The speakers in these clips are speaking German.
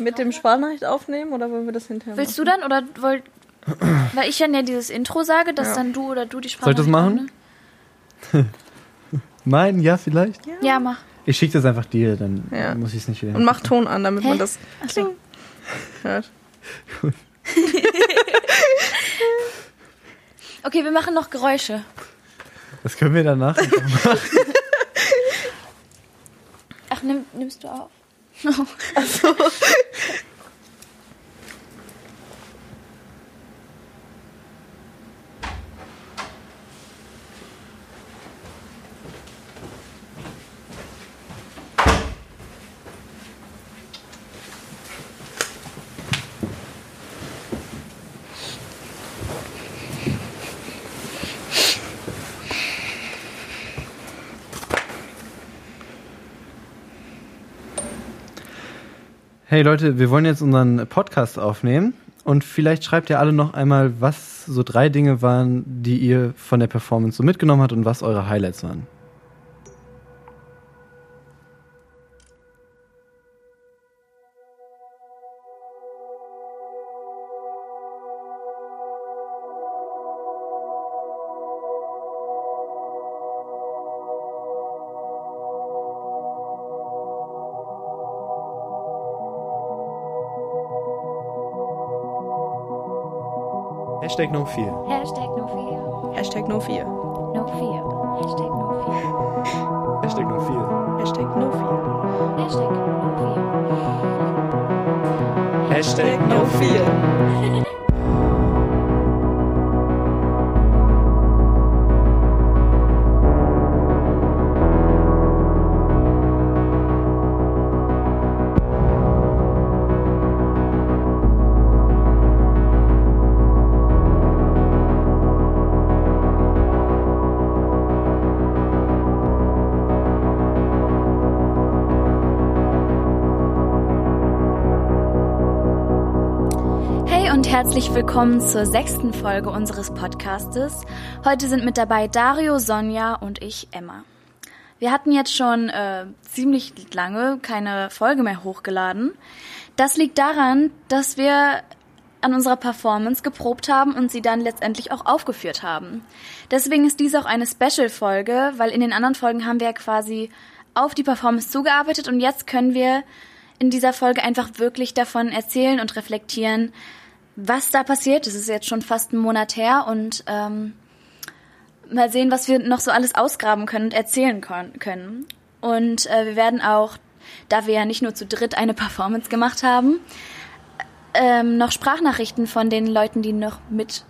Mit dem Sprachnachricht aufnehmen oder wollen wir das hinterher Willst du machen? dann oder wollt. Weil ich dann ja dieses Intro sage, dass Ja. dann du oder du die Sprache. Soll ich das machen? Mein, ja, vielleicht. Ja, mach. Ich schicke das einfach dir, dann Ja. muss ich es nicht wieder. Und mach Ton an, damit Hä? man das Achso. hört. Okay, wir machen noch Geräusche. Das können wir danach. einfach machen. Ach, nimm, nimmst du auf? Hey Leute, wir wollen jetzt unseren Podcast aufnehmen. Und vielleicht schreibt ihr alle noch einmal, was so drei Dinge waren, die ihr von der Performance so mitgenommen habt und was eure Highlights waren. Hashtag no fear. Hashtag no fear. Hashtag no fear. No fear. Hashtag no fear. Hashtag no fear. Hashtag no fear. Hashtag no fear. Hashtag no fear. herzlich willkommen zur sechsten Folge unseres Podcastes. Heute sind mit dabei Dario, Sonja und ich, Emma. Wir hatten jetzt schon äh, ziemlich lange keine Folge mehr hochgeladen. Das liegt daran, dass wir an unserer Performance geprobt haben und sie dann letztendlich auch aufgeführt haben. Deswegen ist dies auch eine Special-Folge, weil in den anderen Folgen haben wir ja quasi auf die Performance zugearbeitet und jetzt können wir in dieser Folge einfach wirklich davon erzählen und reflektieren, was da passiert. Es ist jetzt schon fast einen Monat her und ähm, mal sehen, was wir noch so alles ausgraben können und erzählen können. Und äh, wir werden auch, da wir ja nicht nur zu dritt eine Performance gemacht haben, ähm, noch Sprachnachrichten von den Leuten, die noch mit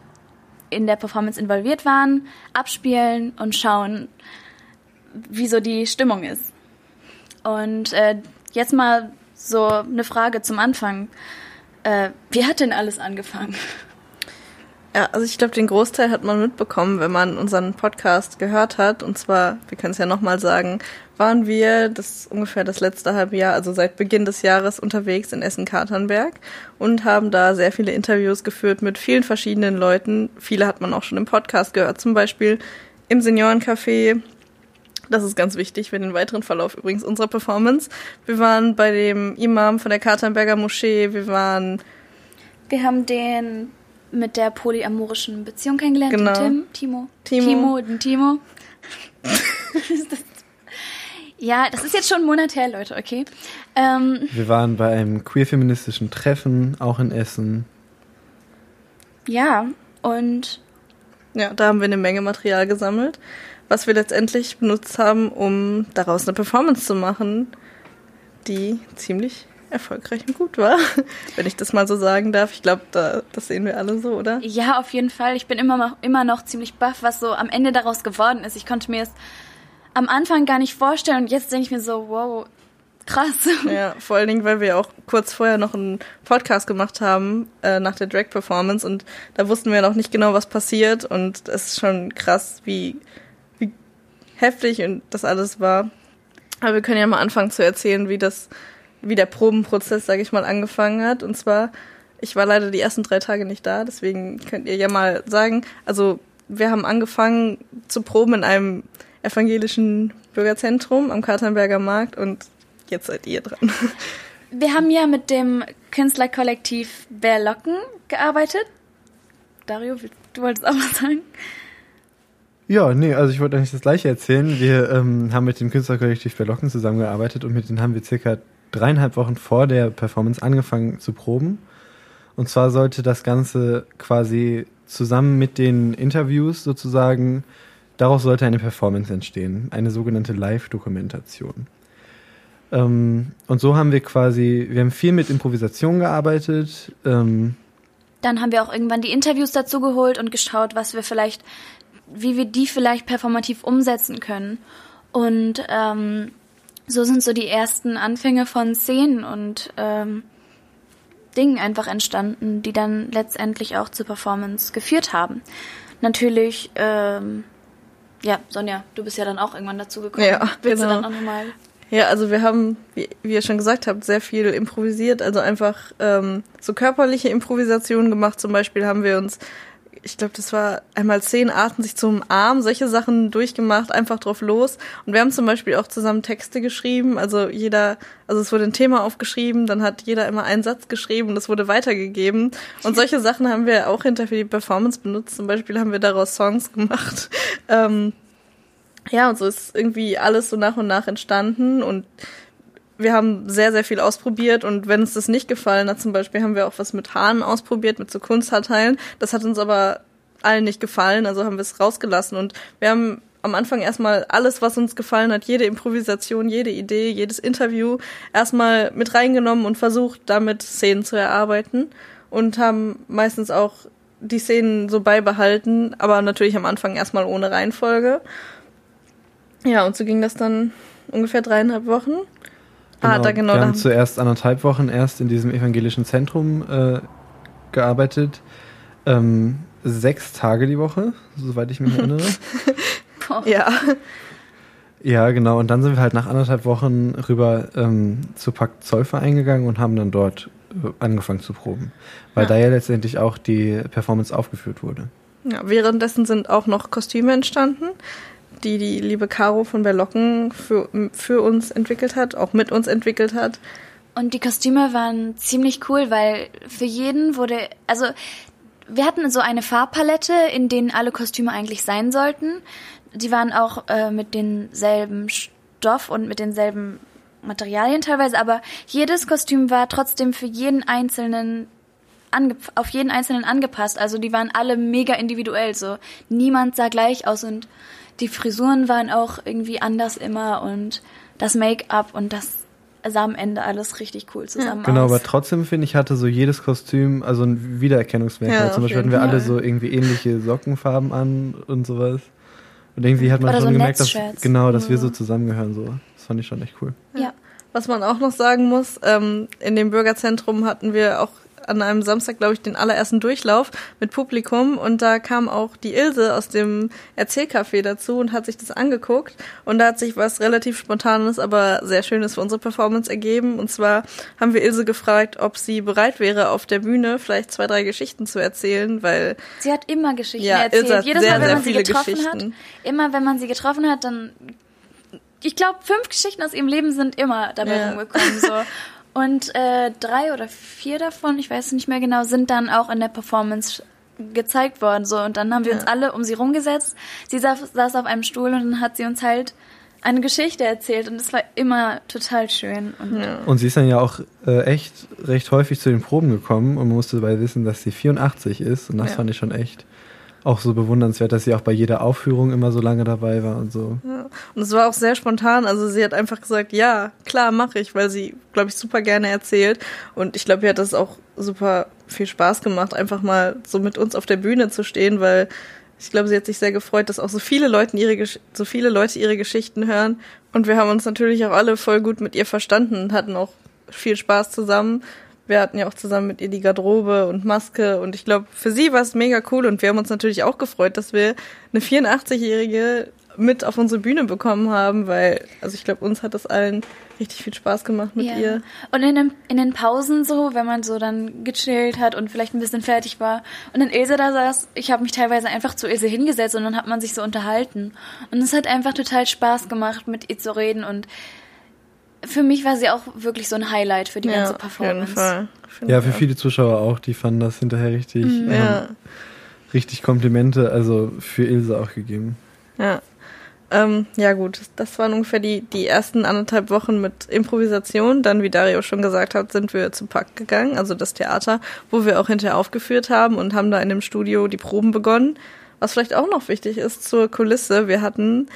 in der Performance involviert waren, abspielen und schauen, wie so die Stimmung ist. Und äh, jetzt mal so eine Frage zum Anfang. Äh, wie hat denn alles angefangen? Ja, also ich glaube, den Großteil hat man mitbekommen, wenn man unseren Podcast gehört hat. Und zwar, wir können es ja nochmal sagen, waren wir das ungefähr das letzte halbe Jahr, also seit Beginn des Jahres unterwegs in Essen-Katernberg und haben da sehr viele Interviews geführt mit vielen verschiedenen Leuten. Viele hat man auch schon im Podcast gehört, zum Beispiel im Seniorencafé. Das ist ganz wichtig für den weiteren Verlauf übrigens unserer Performance. Wir waren bei dem Imam von der Katernberger Moschee, wir waren Wir haben den mit der polyamorischen Beziehung kennengelernt, Genau. den Tim, Timo. Timo. Timo, den Timo. Ja, das ist jetzt schon einen Monat her, Leute, okay? Ähm, Wir waren bei einem queer-feministischen Treffen, auch in Essen. ja, und Ja, da haben wir eine Menge Material gesammelt, was wir letztendlich benutzt haben, um daraus eine Performance zu machen, die ziemlich erfolgreich und gut war, wenn ich das mal so sagen darf. Ich glaube, da, das sehen wir alle so, oder? ja, auf jeden Fall. Ich bin immer noch, immer noch ziemlich baff, was so am Ende daraus geworden ist. Ich konnte mir es am Anfang gar nicht vorstellen und jetzt denke ich mir so, wow, krass. Ja, vor allen Dingen, weil wir auch kurz vorher noch einen Podcast gemacht haben äh, nach der Drag-Performance und da wussten wir noch nicht genau, was passiert und es ist schon krass, wie heftig und das alles war. Aber wir können ja mal anfangen zu erzählen, wie das, wie der Probenprozess, sage ich mal, angefangen hat. Und zwar, ich war leider die ersten drei Tage nicht da, deswegen könnt ihr ja mal sagen, also wir haben angefangen zu proben in einem evangelischen Bürgerzentrum am Katernberger Markt und jetzt seid ihr dran. Wir haben ja mit dem Künstlerkollektiv Berlocken gearbeitet. Dario, du wolltest auch was sagen? Ja, nee, also ich wollte eigentlich das gleiche erzählen. Wir ähm, haben mit dem Künstlerkollektiv Berlocken zusammengearbeitet und mit denen haben wir circa dreieinhalb Wochen vor der Performance angefangen zu proben. Und zwar sollte das Ganze quasi zusammen mit den Interviews sozusagen, daraus sollte eine Performance entstehen, eine sogenannte Live-Dokumentation. Ähm, und so haben wir quasi, wir haben viel mit Improvisation gearbeitet. Ähm, Dann haben wir auch irgendwann die Interviews dazu geholt und geschaut, was wir vielleicht, wie wir die vielleicht performativ umsetzen können. Und ähm, so sind so die ersten Anfänge von Szenen und ähm, Dingen einfach entstanden, die dann letztendlich auch zur Performance geführt haben. Natürlich, ähm, ja, Sonja, du bist ja dann auch irgendwann dazu gekommen. Ja, Willst genau. du dann auch nochmal? Ja, also wir haben, wie, wie ihr schon gesagt habt, sehr viel improvisiert, also einfach ähm, so körperliche Improvisationen gemacht. Zum Beispiel haben wir uns, ich glaube, das war einmal zehn Arten, sich zum Arm, solche Sachen durchgemacht, einfach drauf los. Und wir haben zum Beispiel auch zusammen Texte geschrieben. Also jeder, also es wurde ein Thema aufgeschrieben, dann hat jeder immer einen Satz geschrieben und das wurde weitergegeben. Und solche Sachen haben wir auch hinter für die Performance benutzt. Zum Beispiel haben wir daraus Songs gemacht. Ähm, ja, und so ist irgendwie alles so nach und nach entstanden und wir haben sehr, sehr viel ausprobiert und wenn uns das nicht gefallen hat, zum Beispiel haben wir auch was mit Haaren ausprobiert, mit so Kunsthaarteilen. Das hat uns aber allen nicht gefallen, also haben wir es rausgelassen und wir haben am Anfang erstmal alles, was uns gefallen hat, jede Improvisation, jede Idee, jedes Interview erstmal mit reingenommen und versucht, damit Szenen zu erarbeiten und haben meistens auch die Szenen so beibehalten, aber natürlich am Anfang erstmal ohne Reihenfolge. Ja, und so ging das dann ungefähr dreieinhalb Wochen. Ah, da genau. Wir haben zuerst anderthalb Wochen erst in diesem evangelischen Zentrum äh, gearbeitet. Ähm, sechs Tage die Woche, soweit ich mich erinnere. Ja, ja, genau. Und dann sind wir halt nach anderthalb Wochen rüber ähm, zu Pakt Zollverein gegangen und haben dann dort äh, angefangen zu proben. Weil Ja. da ja letztendlich auch die Performance aufgeführt wurde. ja, währenddessen sind auch noch Kostüme entstanden, die die liebe Caro von Berlocken für, für uns entwickelt hat, auch mit uns entwickelt hat. Und die Kostüme waren ziemlich cool, weil für jeden wurde, also wir hatten so eine Farbpalette, in denen alle Kostüme eigentlich sein sollten. Die waren auch äh, mit denselben Stoff und mit denselben Materialien teilweise, aber jedes Kostüm war trotzdem für jeden einzelnen auf jeden einzelnen angepasst. Also die waren alle mega individuell. So niemand sah gleich aus und die Frisuren waren auch irgendwie anders immer und das Make-up und das sah am Ende alles richtig cool zusammen Genau, aus. aber trotzdem finde ich, hatte so jedes Kostüm also ein Wiedererkennungsmerkmal. Ja, Zum Beispiel hatten wir alle so irgendwie ähnliche Sockenfarben an und sowas. Und irgendwie hat man Oder schon so gemerkt, dass, genau, dass wir so zusammengehören. So. Das fand ich schon echt cool. ja. Was man auch noch sagen muss, ähm, in dem Bürgerzentrum hatten wir auch an einem Samstag, glaube ich, den allerersten Durchlauf mit Publikum und da kam auch die Ilse aus dem Erzählcafé dazu und hat sich das angeguckt und da hat sich was relativ Spontanes, aber sehr Schönes für unsere Performance ergeben und zwar haben wir Ilse gefragt, ob sie bereit wäre, auf der Bühne vielleicht zwei, drei Geschichten zu erzählen, weil Sie hat immer Geschichten Ja, erzählt. Ilse hat Jedes sehr, Mal, wenn sehr man sie viele getroffen Geschichten. hat, immer wenn man sie getroffen hat, dann ich glaube, fünf Geschichten aus ihrem Leben sind immer dabei Ja. rumgekommen. So. Und äh, drei oder vier davon, ich weiß nicht mehr genau, sind dann auch in der Performance gezeigt worden. So. Und dann haben wir uns alle um sie rumgesetzt. Sie saß, saß auf einem Stuhl und dann hat sie uns halt eine Geschichte erzählt. Und es war immer total schön. Und ja, Und sie ist dann ja auch äh, echt recht häufig zu den Proben gekommen und man musste dabei wissen, dass sie 84 ist. Und das Ja. fand ich schon echt auch so bewundernswert, dass sie auch bei jeder Aufführung immer so lange dabei war und so. Ja. Und es war auch sehr spontan. Also sie hat einfach gesagt, ja, klar, mache ich, weil sie, glaube ich, super gerne erzählt. Und ich glaube, ihr hat das auch super viel Spaß gemacht, einfach mal so mit uns auf der Bühne zu stehen, weil ich glaube, sie hat sich sehr gefreut, dass auch so viele Leute ihre Gesch so viele Leute ihre Geschichten hören. Und wir haben uns natürlich auch alle voll gut mit ihr verstanden und hatten auch viel Spaß zusammen. Wir hatten ja auch zusammen mit ihr die Garderobe und Maske und ich glaube, für sie war es mega cool und wir haben uns natürlich auch gefreut, dass wir eine 84-Jährige mit auf unsere Bühne bekommen haben, weil, also ich glaube, uns hat das allen richtig viel Spaß gemacht mit Ja. ihr. Und in den, in den Pausen so, wenn man so dann gechillt hat und vielleicht ein bisschen fertig war und dann Ilse da saß, ich habe mich teilweise einfach zu Ilse hingesetzt und dann hat man sich so unterhalten. Und es hat einfach total Spaß gemacht, mit ihr zu reden und für mich war sie auch wirklich so ein Highlight für die ja, ganze Performance. Auf jeden Fall. Finde Ja, für viele Zuschauer auch, die fanden das hinterher richtig, ähm, Ja, richtig Komplimente, also für Ilse auch gegeben. ja. Ähm, ja gut, das waren ungefähr die, die ersten anderthalb Wochen mit Improvisation. Dann, wie Dario schon gesagt hat, sind wir zu Pakt gegangen, also das Theater, wo wir auch hinterher aufgeführt haben und haben da in dem Studio die Proben begonnen. Was vielleicht auch noch wichtig ist zur Kulisse, wir hatten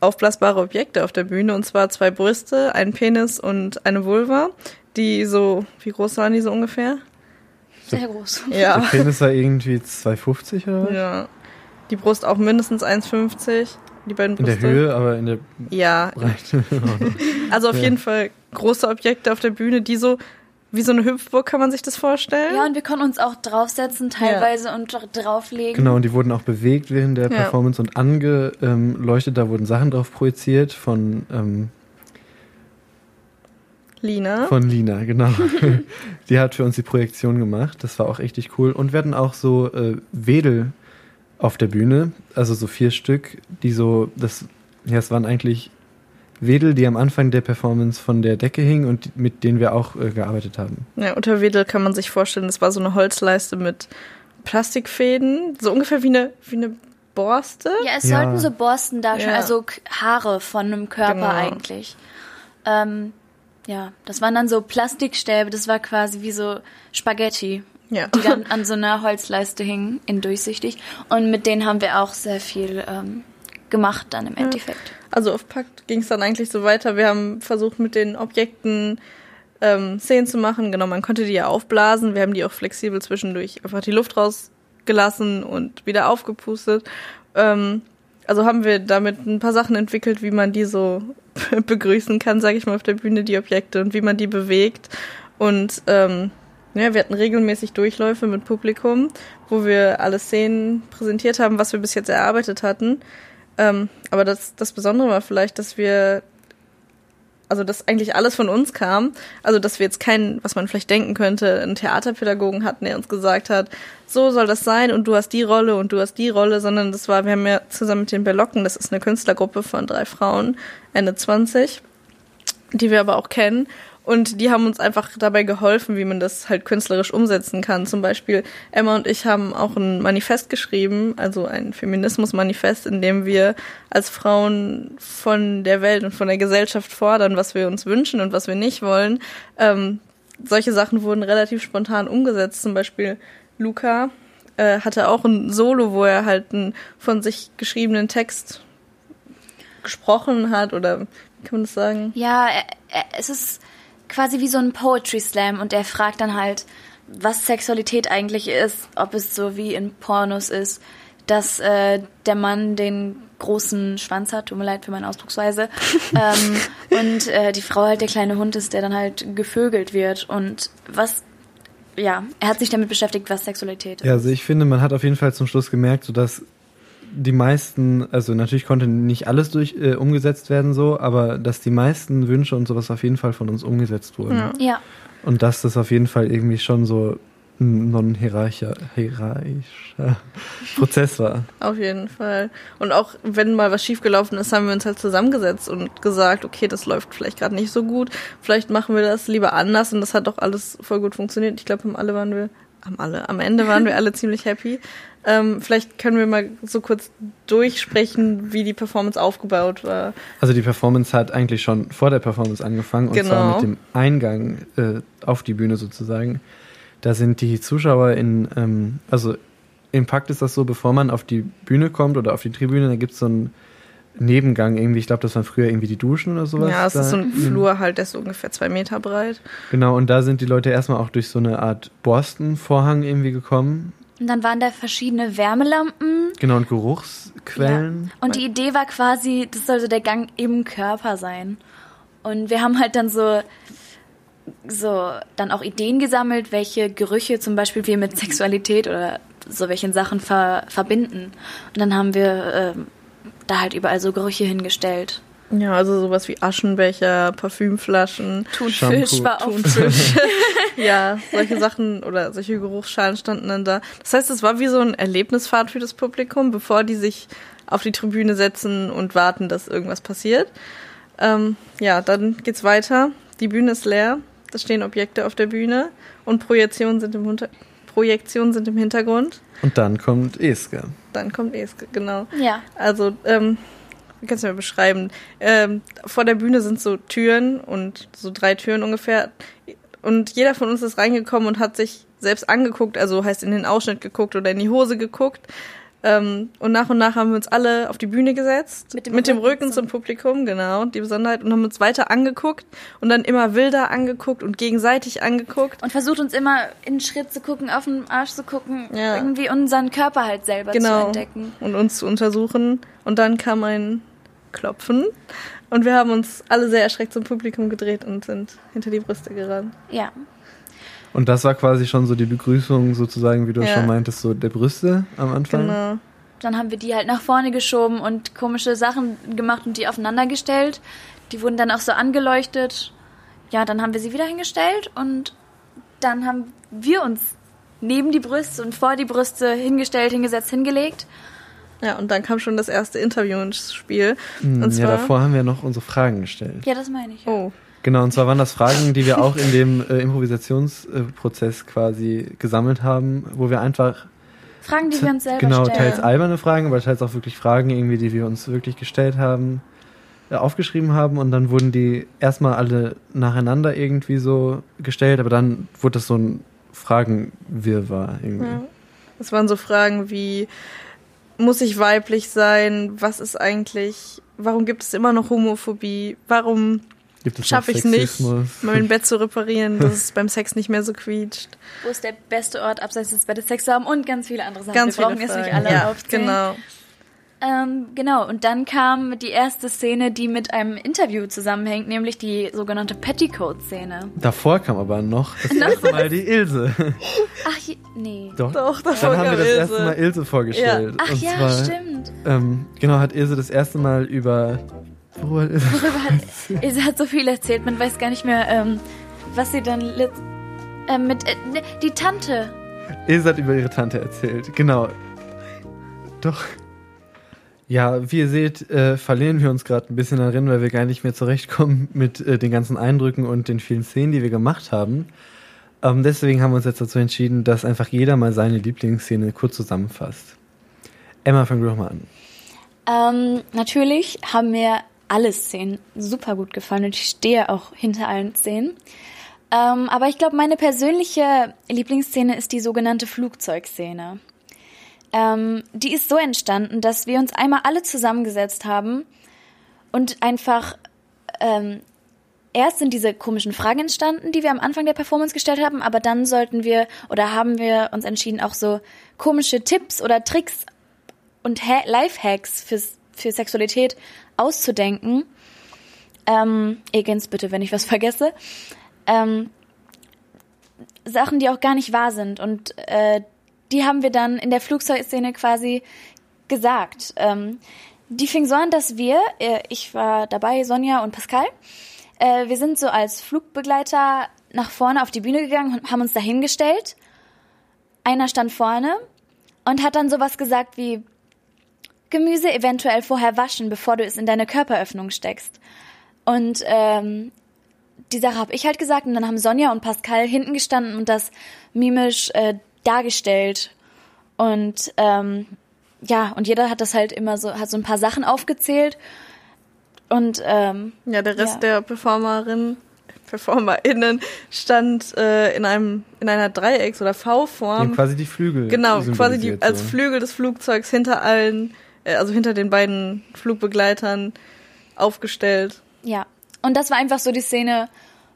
aufblasbare Objekte auf der Bühne und zwar zwei Brüste, ein Penis und eine Vulva, die so, wie groß waren die so ungefähr? Sehr groß. Der Ja. Penis war irgendwie 2,50 oder was? Ja. Die Brust auch mindestens 1,50. Die beiden In Brüste. der Höhe, aber in der Ja, Breite. also auf Ja. jeden Fall große Objekte auf der Bühne, die so, wie so eine Hüpfburg kann man sich das vorstellen? Ja, und wir konnten uns auch draufsetzen teilweise und dra- drauflegen. genau, und die wurden auch bewegt während der Ja. Performance und angeleuchtet. Da wurden Sachen drauf projiziert von, ähm, Lina. von Lina, genau. die hat für uns die Projektion gemacht. Das war auch richtig cool. Und wir hatten auch so äh, Wedel auf der Bühne, also so vier Stück, die so, das, ja, es waren eigentlich Wedel, die am Anfang der Performance von der Decke hingen und mit denen wir auch äh, gearbeitet haben. Ja, unter Wedel kann man sich vorstellen, das war so eine Holzleiste mit Plastikfäden, so ungefähr wie eine, wie eine Borste. Ja, es Ja. sollten so Borsten darstellen, Ja. also Haare von einem Körper Genau. eigentlich. Ähm, ja, das waren dann so Plastikstäbe, das war quasi wie so Spaghetti, Ja. die dann an so einer Holzleiste hingen, in durchsichtig. Und mit denen haben wir auch sehr viel ähm, gemacht dann im Endeffekt. Also auf Pakt ging es dann eigentlich so weiter. Wir haben versucht, mit den Objekten ähm, Szenen zu machen. Genau, man konnte die ja aufblasen. Wir haben die auch flexibel zwischendurch einfach die Luft rausgelassen und wieder aufgepustet. Ähm, also haben wir damit ein paar Sachen entwickelt, wie man die so begrüßen kann, sage ich mal, auf der Bühne, die Objekte und wie man die bewegt. Und ähm, ja, wir hatten regelmäßig Durchläufe mit Publikum, wo wir alle Szenen präsentiert haben, was wir bis jetzt erarbeitet hatten. Ähm, aber das, das Besondere war vielleicht, dass wir, also dass eigentlich alles von uns kam. Also dass wir jetzt keinen, was man vielleicht denken könnte, einen Theaterpädagogen hatten, der uns gesagt hat, so soll das sein und du hast die Rolle und du hast die Rolle, sondern das war, wir haben ja zusammen mit den Berlocken, das ist eine Künstlergruppe von drei Frauen, Ende 20, die wir aber auch kennen. Und die haben uns einfach dabei geholfen, wie man das halt künstlerisch umsetzen kann. Zum Beispiel Emma und ich haben auch ein Manifest geschrieben, also ein Feminismus-Manifest, in dem wir als Frauen von der Welt und von der Gesellschaft fordern, was wir uns wünschen und was wir nicht wollen. Ähm, solche Sachen wurden relativ spontan umgesetzt. Zum Beispiel Luca äh, hatte auch ein Solo, wo er halt einen von sich geschriebenen Text gesprochen hat oder wie kann man das sagen? Ja, er, er, es ist quasi wie so ein Poetry Slam und er fragt dann halt, was Sexualität eigentlich ist, ob es so wie in Pornos ist, dass äh, der Mann den großen Schwanz hat, tut mir leid für meine Ausdrucksweise, ähm, und äh, die Frau halt der kleine Hund ist, der dann halt gevögelt wird. Und was, ja, er hat sich damit beschäftigt, was Sexualität ist. Ja, also ich finde, man hat auf jeden Fall zum Schluss gemerkt, so dass die meisten, also natürlich konnte nicht alles durch äh, umgesetzt werden so, aber dass die meisten Wünsche und sowas auf jeden Fall von uns umgesetzt wurden. Ja. Ja, Und dass das auf jeden Fall irgendwie schon so ein non-hierarchischer hierarchischer Prozess war. Auf jeden Fall. Und auch wenn mal was schiefgelaufen ist, haben wir uns halt zusammengesetzt und gesagt, okay, das läuft vielleicht gerade nicht so gut, vielleicht machen wir das lieber anders und das hat doch alles voll gut funktioniert. Ich glaube, alle waren wir, am alle, am Ende waren wir alle ziemlich happy. Ähm, vielleicht können wir mal so kurz durchsprechen, wie die Performance aufgebaut war. Also die Performance hat eigentlich schon vor der Performance angefangen und Genau. zwar mit dem Eingang äh, auf die Bühne sozusagen. Da sind die Zuschauer in, ähm, also im Pakt ist das so, bevor man auf die Bühne kommt oder auf die Tribüne, da gibt es so einen Nebengang irgendwie, ich glaube, das waren früher irgendwie die Duschen oder sowas. ja, es da. ist so ein Flur halt, der ist so ungefähr zwei Meter breit. Genau, und da sind die Leute erstmal auch durch so eine Art Borstenvorhang irgendwie gekommen. und dann waren da verschiedene Wärmelampen Genau, und Geruchsquellen. Ja. Und die Idee war quasi, das sollte der Gang im Körper sein. Und wir haben halt dann so, so dann auch Ideen gesammelt, welche Gerüche zum Beispiel wir mit Sexualität oder so welchen Sachen ver verbinden. Und dann haben wir ähm, da halt überall so Gerüche hingestellt. Ja, also sowas wie Aschenbecher, Parfümflaschen, Thunfisch war auch Thunfisch. ja, solche Sachen oder solche Geruchsschalen standen dann da. Das heißt, es war wie so ein Erlebnisfahrt für das Publikum, bevor die sich auf die Tribüne setzen und warten, dass irgendwas passiert. Ähm, ja, dann geht's weiter. Die Bühne ist leer. Da stehen Objekte auf der Bühne und Projektionen sind im, Unter Projektionen sind im Hintergrund. Und dann kommt Eske. Dann kommt Eske, genau. Ja. Also, ähm, wie kannst du mir beschreiben? Ähm, vor der Bühne sind so Türen und so drei Türen ungefähr. Und jeder von uns ist reingekommen und hat sich selbst angeguckt, also heißt in den Ausschnitt geguckt oder in die Hose geguckt. Ähm, und nach und nach haben wir uns alle auf die Bühne gesetzt, Mit dem mit dem Rücken Rücken zum Publikum, genau, die Besonderheit, und haben uns weiter angeguckt und dann immer wilder angeguckt und gegenseitig angeguckt. Und versucht uns immer in den Schritt zu gucken, auf den Arsch zu gucken, Ja. irgendwie unseren Körper halt selber zu genau, entdecken. und uns zu untersuchen. Und dann kam ein Klopfen und wir haben uns alle sehr erschreckt zum Publikum gedreht und sind hinter die Brüste gerannt. Ja. Und das war quasi schon so die Begrüßung, sozusagen, wie du Ja. schon meintest, so der Brüste am Anfang. Genau. Dann haben wir die halt nach vorne geschoben und komische Sachen gemacht und die aufeinander gestellt. Die wurden dann auch so angeleuchtet. Ja, dann haben wir sie wieder hingestellt und dann haben wir uns neben die Brüste und vor die Brüste hingestellt, hingesetzt, hingelegt. Ja, und dann kam schon das erste Interview ins Spiel. Hm, Und ja, zwar, davor haben wir noch unsere Fragen gestellt. Ja, das meine ich. oh, Genau, und zwar waren das Fragen, die wir auch in dem äh, Improvisationsprozess quasi gesammelt haben, wo wir einfach Fragen, die wir uns selber genau stellen. teils alberne Fragen, aber teils auch wirklich Fragen irgendwie, die wir uns wirklich gestellt haben, äh, aufgeschrieben haben und dann wurden die erstmal alle nacheinander irgendwie so gestellt, aber dann wurde das so ein Fragenwirrwarr irgendwie. ja. Das waren so Fragen wie, muss ich weiblich sein? Was ist eigentlich, warum gibt es immer noch Homophobie? Warum schaffe ich es nicht, mein Bett zu reparieren, dass es beim Sex nicht mehr so quietscht? Wo ist der beste Ort, abseits des Bettes Sex zu haben und ganz viele andere Sachen. Ganz wir viele brauchen jetzt nicht alle ja, aufzählen. genau. Ähm, genau, und dann kam die erste Szene, die mit einem Interview zusammenhängt, nämlich die sogenannte Petticoat-Szene. Davor kam aber noch das erste Mal die Ilse. Ach, je, nee. Doch, Doch, davor dann haben wir kam das Ilse. erste Mal Ilse vorgestellt. Ach und ja, zwar, stimmt. Ähm, genau, hat Ilse das erste Mal über. Worüber hat Ilse? Worüber hat, so viel erzählt, man weiß gar nicht mehr, ähm, was sie dann äh, mit, äh, ne, die Tante. Ilse hat über ihre Tante erzählt, genau. Doch. Ja, wie ihr seht, äh, verlieren wir uns gerade ein bisschen darin, weil wir gar nicht mehr zurechtkommen mit äh, den ganzen Eindrücken und den vielen Szenen, die wir gemacht haben. Ähm, deswegen haben wir uns jetzt dazu entschieden, dass einfach jeder mal seine Lieblingsszene kurz zusammenfasst. Emma, fang doch mal an. Ähm, natürlich haben mir alle Szenen super gut gefallen und ich stehe auch hinter allen Szenen. Ähm, aber ich glaube, meine persönliche Lieblingsszene ist die sogenannte Flugzeugszene. Ähm, die ist so entstanden, dass wir uns einmal alle zusammengesetzt haben und einfach ähm, erst sind diese komischen Fragen entstanden, die wir am Anfang der Performance gestellt haben, aber dann sollten wir oder haben wir uns entschieden, auch so komische Tipps oder Tricks und ha Lifehacks für, für Sexualität auszudenken. Ähm, ergänzt bitte, wenn ich was vergesse. Ähm, Sachen, die auch gar nicht wahr sind. Und äh, die haben wir dann in der Flugzeugszene quasi gesagt. Ähm, die fing so an, dass wir, äh, ich war dabei, Sonja und Pascal, äh, wir sind so als Flugbegleiter nach vorne auf die Bühne gegangen und haben uns dahingestellt. Einer stand vorne und hat dann sowas gesagt wie Gemüse eventuell vorher waschen, bevor du es in deine Körperöffnung steckst. Und ähm, die Sache habe ich halt gesagt und dann haben Sonja und Pascal hinten gestanden und das mimisch äh, dargestellt. Und ähm, ja, und jeder hat das halt immer so, hat so ein paar Sachen aufgezählt. Und ähm, Ja, der Rest Ja. der Performerin, PerformerInnen stand äh, in einem in einer Dreiecks- oder V-Form. quasi die Flügel. Genau, quasi die, als so. Flügel des Flugzeugs hinter allen, äh, also hinter den beiden Flugbegleitern aufgestellt. ja. Und das war einfach so die Szene,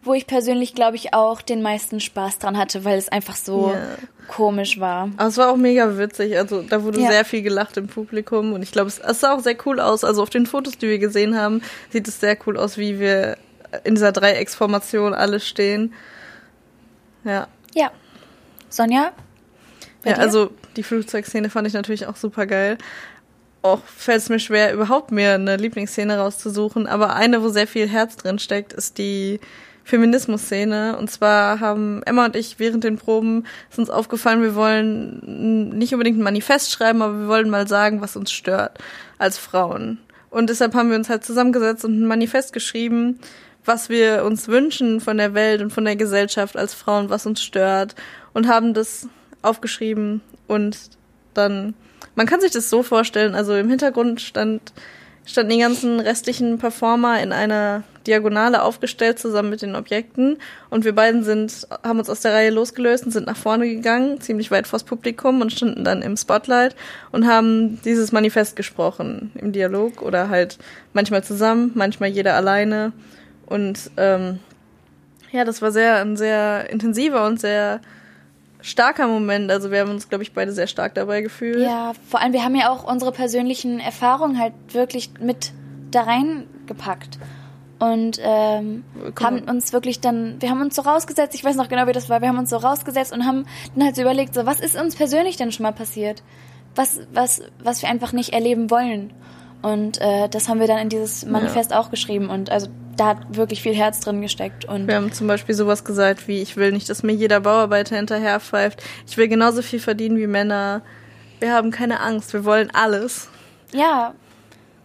wo ich persönlich, glaube ich, auch den meisten Spaß dran hatte, weil es einfach so Ja. komisch war. Aber es war auch mega witzig. Also da wurde Ja. sehr viel gelacht im Publikum und ich glaube, es, es sah auch sehr cool aus. Also auf den Fotos, die wir gesehen haben, sieht es sehr cool aus, wie wir in dieser Dreiecksformation alle stehen. Ja. Ja. Sonja? Ja, dir? also die Flugzeugszene fand ich natürlich auch super geil. Auch fällt es mir schwer, überhaupt mir eine Lieblingsszene rauszusuchen, aber eine, wo sehr viel Herz drin steckt, ist die Feminismus-Szene. Und zwar haben Emma und ich während den Proben ist uns aufgefallen, wir wollen nicht unbedingt ein Manifest schreiben, aber wir wollen mal sagen, was uns stört als Frauen. Und deshalb haben wir uns halt zusammengesetzt und ein Manifest geschrieben, was wir uns wünschen von der Welt und von der Gesellschaft als Frauen, was uns stört. Und haben das aufgeschrieben und dann, man kann sich das so vorstellen, also im Hintergrund stand, standen die ganzen restlichen Performer in einer Diagonale aufgestellt zusammen mit den Objekten. Und wir beiden sind, haben uns aus der Reihe losgelöst und sind nach vorne gegangen, ziemlich weit vors Publikum und standen dann im Spotlight und haben dieses Manifest gesprochen im Dialog oder halt manchmal zusammen, manchmal jeder alleine. Und ähm, ja, das war sehr ein sehr intensiver und sehr starker Moment. Also wir haben uns, glaube ich, beide sehr stark dabei gefühlt. Ja, vor allem wir haben ja auch unsere persönlichen Erfahrungen halt wirklich mit da reingepackt und ähm, haben uns wirklich dann, wir haben uns so rausgesetzt, ich weiß noch genau, wie das war, wir haben uns so rausgesetzt und haben dann halt so überlegt, so was ist uns persönlich denn schon mal passiert? Was, was, was wir einfach nicht erleben wollen. Und äh, das haben wir dann in dieses Manifest ja. auch geschrieben und also da hat wirklich viel Herz drin gesteckt. Und wir haben zum Beispiel sowas gesagt wie, ich will nicht, dass mir jeder Bauarbeiter hinterherpfeift. Ich will genauso viel verdienen wie Männer. Wir haben keine Angst, wir wollen alles. Ja,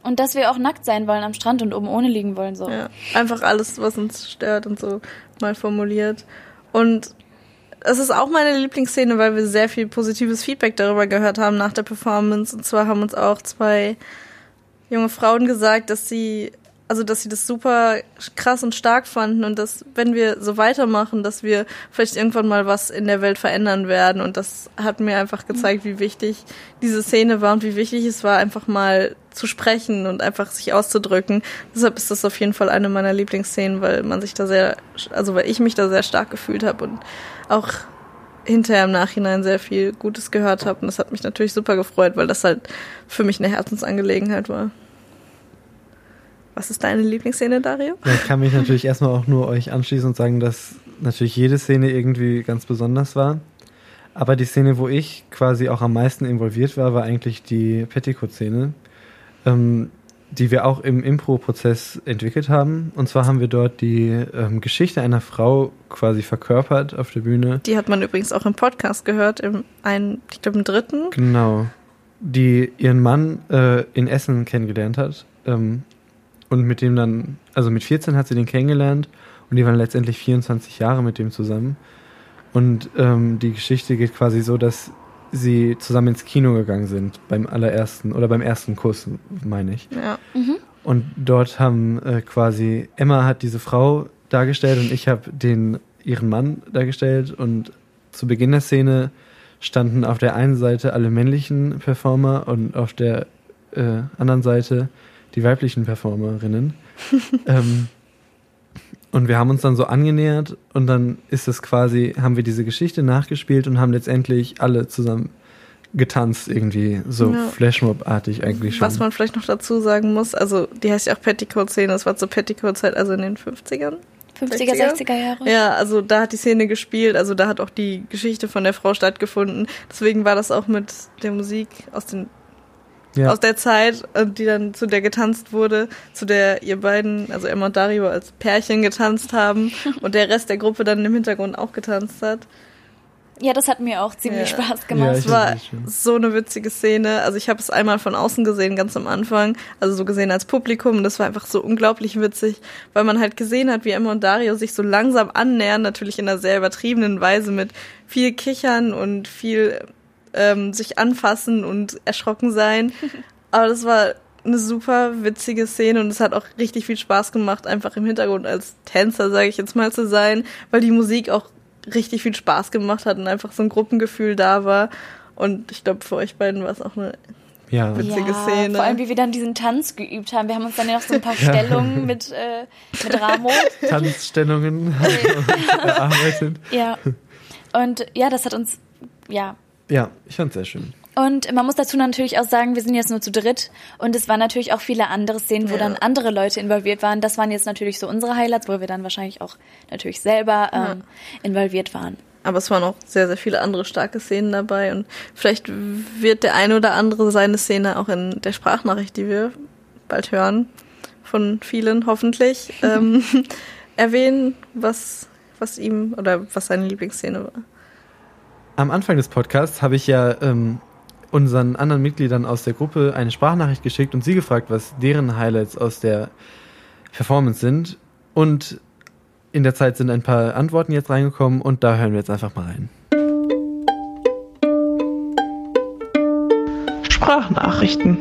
und dass wir auch nackt sein wollen am Strand und oben ohne liegen wollen. So. Ja, einfach alles, was uns stört und so mal formuliert. Und es ist auch meine Lieblingsszene, weil wir sehr viel positives Feedback darüber gehört haben nach der Performance. Und zwar haben uns auch zwei junge Frauen gesagt, dass sie also dass sie das super krass und stark fanden und dass, wenn wir so weitermachen, dass wir vielleicht irgendwann mal was in der Welt verändern werden. Und das hat mir einfach gezeigt, wie wichtig diese Szene war und wie wichtig es war, einfach mal zu sprechen und einfach sich auszudrücken. Deshalb ist das auf jeden Fall eine meiner Lieblingsszenen, weil man sich da sehr, also weil ich mich da sehr stark gefühlt habe und auch hinterher im Nachhinein sehr viel Gutes gehört habe. Und das hat mich natürlich super gefreut, weil das halt für mich eine Herzensangelegenheit war. Was ist deine Lieblingsszene, Dario? Ja, ich kann mich natürlich erstmal auch nur euch anschließen und sagen, dass natürlich jede Szene irgendwie ganz besonders war. Aber die Szene, wo ich quasi auch am meisten involviert war, war eigentlich die Petticoat-Szene, ähm, die wir auch im Impro-Prozess entwickelt haben. Und zwar haben wir dort die ähm, Geschichte einer Frau quasi verkörpert auf der Bühne. Die hat man übrigens auch im Podcast gehört, im einen, ich glaube im dritten. Genau. Die ihren Mann äh, in Essen kennengelernt hat. Ähm, und mit dem dann, also mit 14 hat sie den kennengelernt und die waren letztendlich 24 Jahre mit dem zusammen. Und ähm, die Geschichte geht quasi so, dass sie zusammen ins Kino gegangen sind beim allerersten oder beim ersten Kuss, meine ich. Ja. Mhm. Und dort haben äh, quasi Emma hat diese Frau dargestellt und ich habe den ihren Mann dargestellt und zu Beginn der Szene standen auf der einen Seite alle männlichen Performer und auf der äh, anderen Seite die weiblichen Performerinnen. ähm, und wir haben uns dann so angenähert und dann ist es quasi, haben wir diese Geschichte nachgespielt und haben letztendlich alle zusammen getanzt, irgendwie so ja. Flashmob-artig eigentlich schon. Was man vielleicht noch dazu sagen muss, also die heißt ja auch Petticoat-Szene, das war zur Petticoat-Zeit, also in den 50ern. 50er, 60er? 60er Jahre. Ja, also da hat die Szene gespielt, also da hat auch die Geschichte von der Frau stattgefunden. Deswegen war das auch mit der Musik aus den ja. aus der Zeit, äh, die dann zu der getanzt wurde, zu der ihr beiden, also Emma und Dario als Pärchen getanzt haben und der Rest der Gruppe dann im Hintergrund auch getanzt hat. Ja, das hat mir auch ziemlich ja. Spaß gemacht. Ja, es war so eine witzige Szene. Also ich habe es einmal von außen gesehen, ganz am Anfang, also so gesehen als Publikum. Und das war einfach so unglaublich witzig, weil man halt gesehen hat, wie Emma und Dario sich so langsam annähern, natürlich in einer sehr übertriebenen Weise mit viel Kichern und viel ähm, sich anfassen und erschrocken sein. Aber das war eine super witzige Szene und es hat auch richtig viel Spaß gemacht, einfach im Hintergrund als Tänzer, sage ich jetzt mal, zu sein, weil die Musik auch richtig viel Spaß gemacht hat und einfach so ein Gruppengefühl da war. Und ich glaube, für euch beiden war es auch eine ja. witzige ja, Szene. Vor allem, wie wir dann diesen Tanz geübt haben. Wir haben uns dann ja noch so ein paar ja. Stellungen mit, äh, mit Ramo. Tanzstellungen erarbeitet. Ja. Und ja, das hat uns, ja, ja, ich fand es sehr schön. Und man muss dazu natürlich auch sagen, wir sind jetzt nur zu dritt und es waren natürlich auch viele andere Szenen, wo ja. dann andere Leute involviert waren. Das waren jetzt natürlich so unsere Highlights, wo wir dann wahrscheinlich auch natürlich selber ähm, ja. involviert waren. Aber es waren auch sehr, sehr viele andere starke Szenen dabei und vielleicht wird der eine oder andere seine Szene auch in der Sprachnachricht, die wir bald hören, von vielen hoffentlich, ähm, erwähnen, was, was ihm oder was seine Lieblingsszene war am Anfang des Podcasts habe ich ja ähm, unseren anderen Mitgliedern aus der Gruppe eine Sprachnachricht geschickt und sie gefragt, was deren Highlights aus der Performance sind. Und in der Zeit sind ein paar Antworten jetzt reingekommen und da hören wir jetzt einfach mal rein. Sprachnachrichten.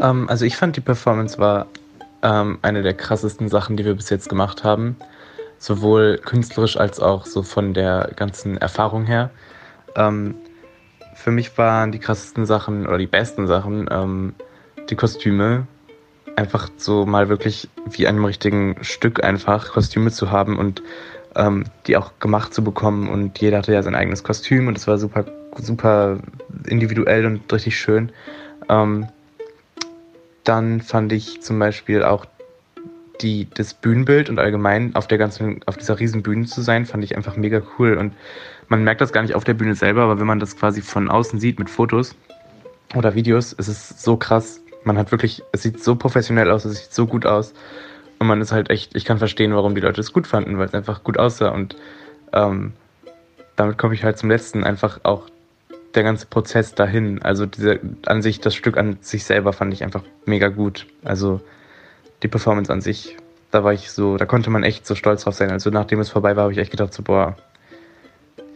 Ähm, also ich fand die Performance war ähm, eine der krassesten Sachen, die wir bis jetzt gemacht haben. Sowohl künstlerisch als auch so von der ganzen Erfahrung her. Ähm, für mich waren die krassesten Sachen oder die besten Sachen ähm, die Kostüme. Einfach so mal wirklich wie einem richtigen Stück einfach Kostüme zu haben und ähm, die auch gemacht zu bekommen. Und jeder hatte ja sein eigenes Kostüm und es war super, super individuell und richtig schön. Ähm, dann fand ich zum Beispiel auch die, das Bühnenbild und allgemein auf der ganzen, auf dieser riesen Bühne zu sein, fand ich einfach mega cool. Und man merkt das gar nicht auf der Bühne selber, aber wenn man das quasi von außen sieht mit Fotos oder Videos, ist es so krass. Man hat wirklich, es sieht so professionell aus, es sieht so gut aus. Und man ist halt echt, ich kann verstehen, warum die Leute es gut fanden, weil es einfach gut aussah. Und ähm, damit komme ich halt zum letzten, einfach auch der ganze Prozess dahin, also diese an sich, das Stück an sich selber fand ich einfach mega gut. Also die Performance an sich, da war ich so, da konnte man echt so stolz drauf sein. Also nachdem es vorbei war, habe ich echt gedacht, so, boah,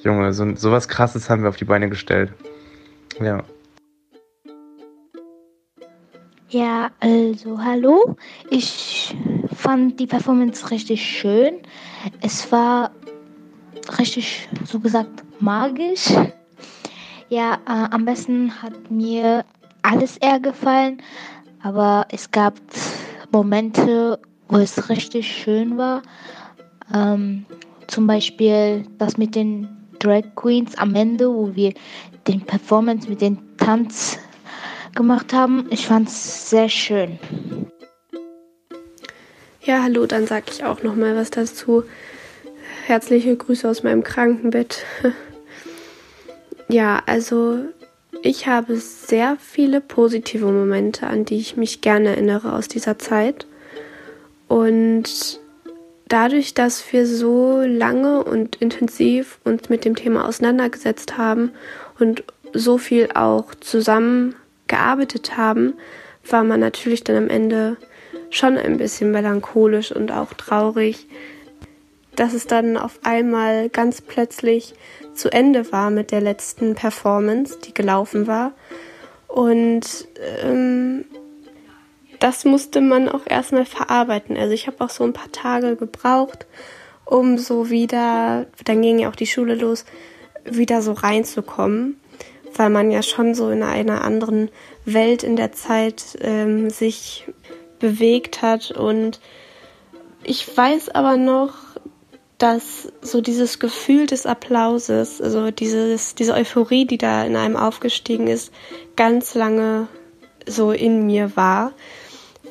Junge, so, so was krasses haben wir auf die Beine gestellt. Ja. Ja, also hallo. Ich fand die Performance richtig schön. Es war richtig, so gesagt, magisch. Ja, äh, am besten hat mir alles eher gefallen, aber es gab Momente, wo es richtig schön war. Ähm, zum Beispiel das mit den Drag Queens am Ende, wo wir den Performance mit dem Tanz gemacht haben. Ich fand es sehr schön. Ja, hallo, dann sage ich auch noch mal was dazu. Herzliche Grüße aus meinem Krankenbett. Ja, also ich habe sehr viele positive Momente, an die ich mich gerne erinnere aus dieser Zeit. Und dadurch, dass wir so lange und intensiv uns mit dem Thema auseinandergesetzt haben und so viel auch zusammen gearbeitet haben, war man natürlich dann am Ende schon ein bisschen melancholisch und auch traurig, dass es dann auf einmal ganz plötzlich zu Ende war mit der letzten Performance, die gelaufen war. Und ähm, das musste man auch erstmal verarbeiten. Also ich habe auch so ein paar Tage gebraucht, um so wieder, dann ging ja auch die Schule los, wieder so reinzukommen, weil man ja schon so in einer anderen Welt in der Zeit ähm, sich bewegt hat. Und ich weiß aber noch, dass so dieses Gefühl des Applauses, also dieses, diese Euphorie, die da in einem aufgestiegen ist, ganz lange so in mir war,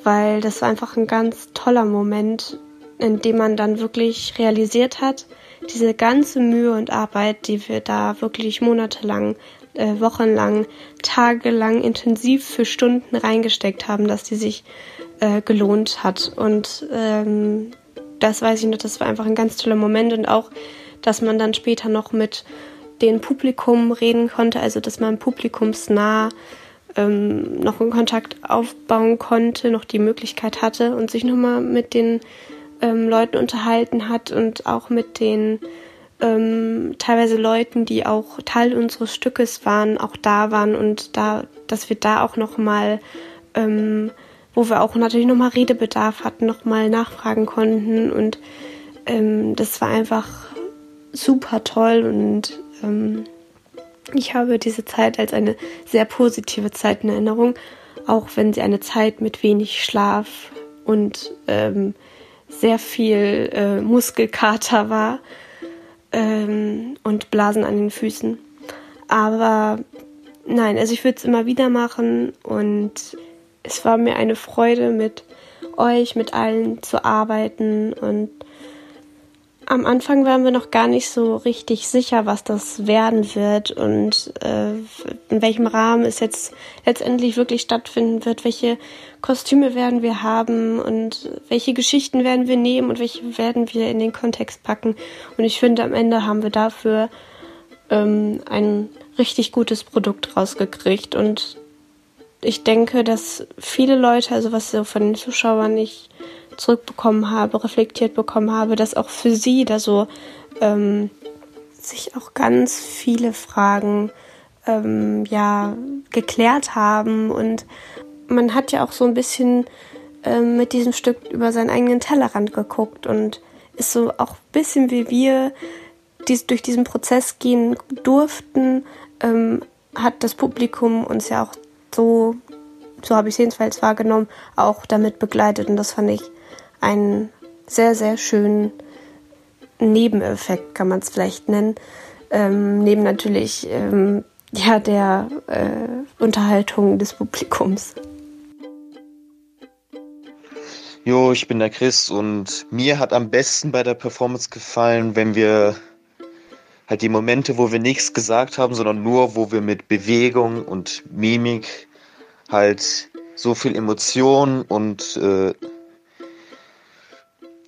weil das war einfach ein ganz toller Moment, in dem man dann wirklich realisiert hat, diese ganze Mühe und Arbeit, die wir da wirklich monatelang, äh, wochenlang, tagelang intensiv für Stunden reingesteckt haben, dass die sich äh, gelohnt hat. Und ähm, das weiß ich noch, das war einfach ein ganz toller Moment und auch, dass man dann später noch mit dem Publikum reden konnte, also dass man publikumsnah ähm, noch einen Kontakt aufbauen konnte, noch die Möglichkeit hatte und sich nochmal mit den ähm, Leuten unterhalten hat und auch mit den ähm, teilweise Leuten, die auch Teil unseres Stückes waren, auch da waren und da, dass wir da auch nochmal ähm, wo wir auch natürlich nochmal Redebedarf hatten, nochmal nachfragen konnten. Und ähm, das war einfach super toll und ähm, ich habe diese Zeit als eine sehr positive Zeit in Erinnerung, auch wenn sie eine Zeit mit wenig Schlaf und ähm, sehr viel äh, Muskelkater war ähm, und Blasen an den Füßen. Aber nein, also ich würde es immer wieder machen und es war mir eine Freude, mit euch, mit allen zu arbeiten. Und am Anfang waren wir noch gar nicht so richtig sicher, was das werden wird und äh, in welchem Rahmen es jetzt letztendlich wirklich stattfinden wird, welche Kostüme werden wir haben und welche Geschichten werden wir nehmen und welche werden wir in den Kontext packen. Und ich finde, am Ende haben wir dafür ähm, ein richtig gutes Produkt rausgekriegt. Und ich denke, dass viele Leute, also was so von den Zuschauern nicht zurückbekommen habe, reflektiert bekommen habe, dass auch für sie da so ähm, sich auch ganz viele Fragen ähm, ja geklärt haben. Und man hat ja auch so ein bisschen ähm, mit diesem Stück über seinen eigenen Tellerrand geguckt. Und ist so auch ein bisschen wie wir dies, durch diesen Prozess gehen durften, ähm, hat das Publikum uns ja auch so, so habe ich es jedenfalls wahrgenommen, auch damit begleitet und das fand ich einen sehr, sehr schönen Nebeneffekt, kann man es vielleicht nennen. Ähm, neben natürlich ähm, ja, der äh, Unterhaltung des Publikums. Jo, ich bin der Chris und mir hat am besten bei der Performance gefallen, wenn wir halt die Momente, wo wir nichts gesagt haben, sondern nur, wo wir mit Bewegung und Mimik halt so viel Emotion und äh,